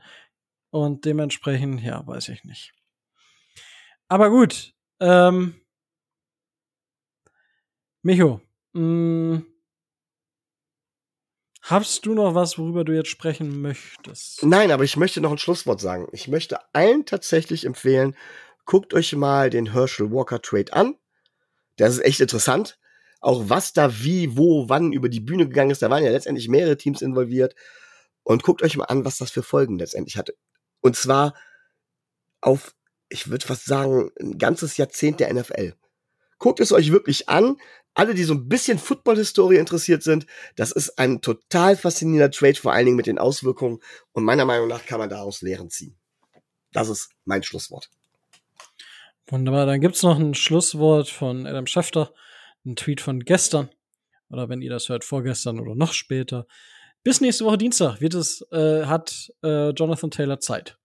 Und dementsprechend, ja, weiß ich nicht. Aber gut, ähm, Micho, mh, hast du noch was, worüber du jetzt sprechen möchtest? Nein, aber ich möchte noch ein Schlusswort sagen. Ich möchte allen tatsächlich empfehlen, guckt euch mal den Herschel Walker Trade an. Das ist echt interessant. Auch was da wie, wo, wann über die Bühne gegangen ist. Da waren ja letztendlich mehrere Teams involviert. Und guckt euch mal an, was das für Folgen letztendlich hatte. Und zwar auf, ich würde fast sagen, ein ganzes Jahrzehnt der NFL. Guckt es euch wirklich an. Alle, die so ein bisschen Football-Historie interessiert sind, das ist ein total faszinierender Trade, vor allen Dingen mit den Auswirkungen. Und meiner Meinung nach kann man daraus Lehren ziehen. Das ist mein Schlusswort. Wunderbar, dann gibt's noch ein Schlusswort von Adam Schefter, ein Tweet von gestern. Oder wenn ihr das hört, vorgestern oder noch später. Bis nächste Woche Dienstag wird es, äh, hat äh, Jonathan Taylor Zeit.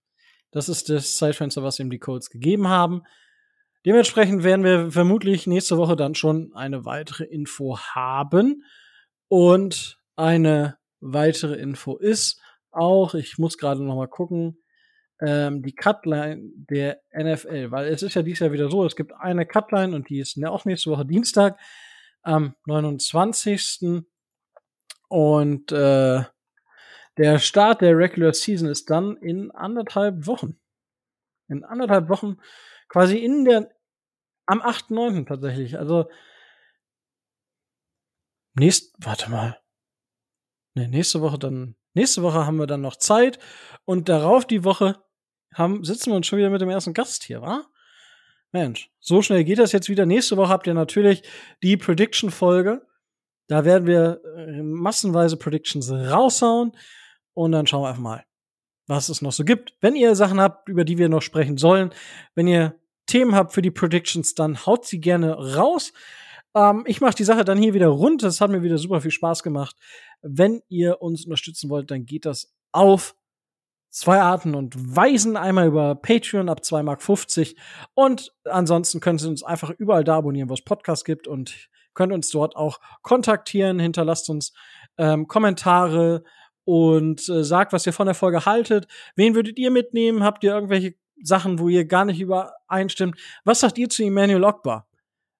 Das ist das Zeitfenster, was ihm die Codes gegeben haben. Dementsprechend werden wir vermutlich nächste Woche dann schon eine weitere Info haben. Und eine weitere Info ist auch, ich muss gerade noch mal gucken, ähm, die Cutline der NFL, weil es ist ja dieses Jahr wieder so, es gibt eine Cutline und die ist ja auch nächste Woche Dienstag am 29. Und äh, der Start der Regular Season ist dann in anderthalb Wochen. In anderthalb Wochen, quasi in der, am 8.9. tatsächlich. Also, nächst, warte mal. Nee, nächste Woche dann, nächste Woche haben wir dann noch Zeit und darauf die Woche haben, sitzen wir uns schon wieder mit dem ersten Gast hier, wa? Mensch, so schnell geht das jetzt wieder. Nächste Woche habt ihr natürlich die Prediction-Folge. Da werden wir äh, massenweise Predictions raushauen und dann schauen wir einfach mal, was es noch so gibt. Wenn ihr Sachen habt, über die wir noch sprechen sollen, wenn ihr Themen habt für die Predictions, dann haut sie gerne raus. Ähm, ich mache die Sache dann hier wieder rund. Das hat mir wieder super viel Spaß gemacht. Wenn ihr uns unterstützen wollt, dann geht das auf zwei Arten und Weisen. Einmal über Patreon ab 2,50 Mark und ansonsten könnt ihr uns einfach überall da abonnieren, wo es Podcasts gibt und könnt uns dort auch kontaktieren. Hinterlasst uns ähm, Kommentare und äh, sagt, was ihr von der Folge haltet. Wen würdet ihr mitnehmen? Habt ihr irgendwelche Sachen, wo ihr gar nicht übereinstimmt? Was sagt ihr zu Emmanuel Ogba?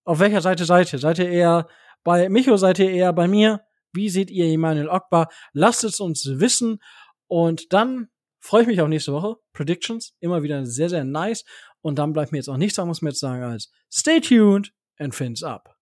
Auf welcher Seite seid ihr? Seid ihr eher bei Micho? Seid ihr eher bei mir? Wie seht ihr Emmanuel Ogba? Lasst es uns wissen und dann freue ich mich auf nächste Woche. Predictions, immer wieder sehr, sehr nice. Und dann bleibt mir jetzt auch nichts anderes mehr zu sagen als stay tuned and fins up.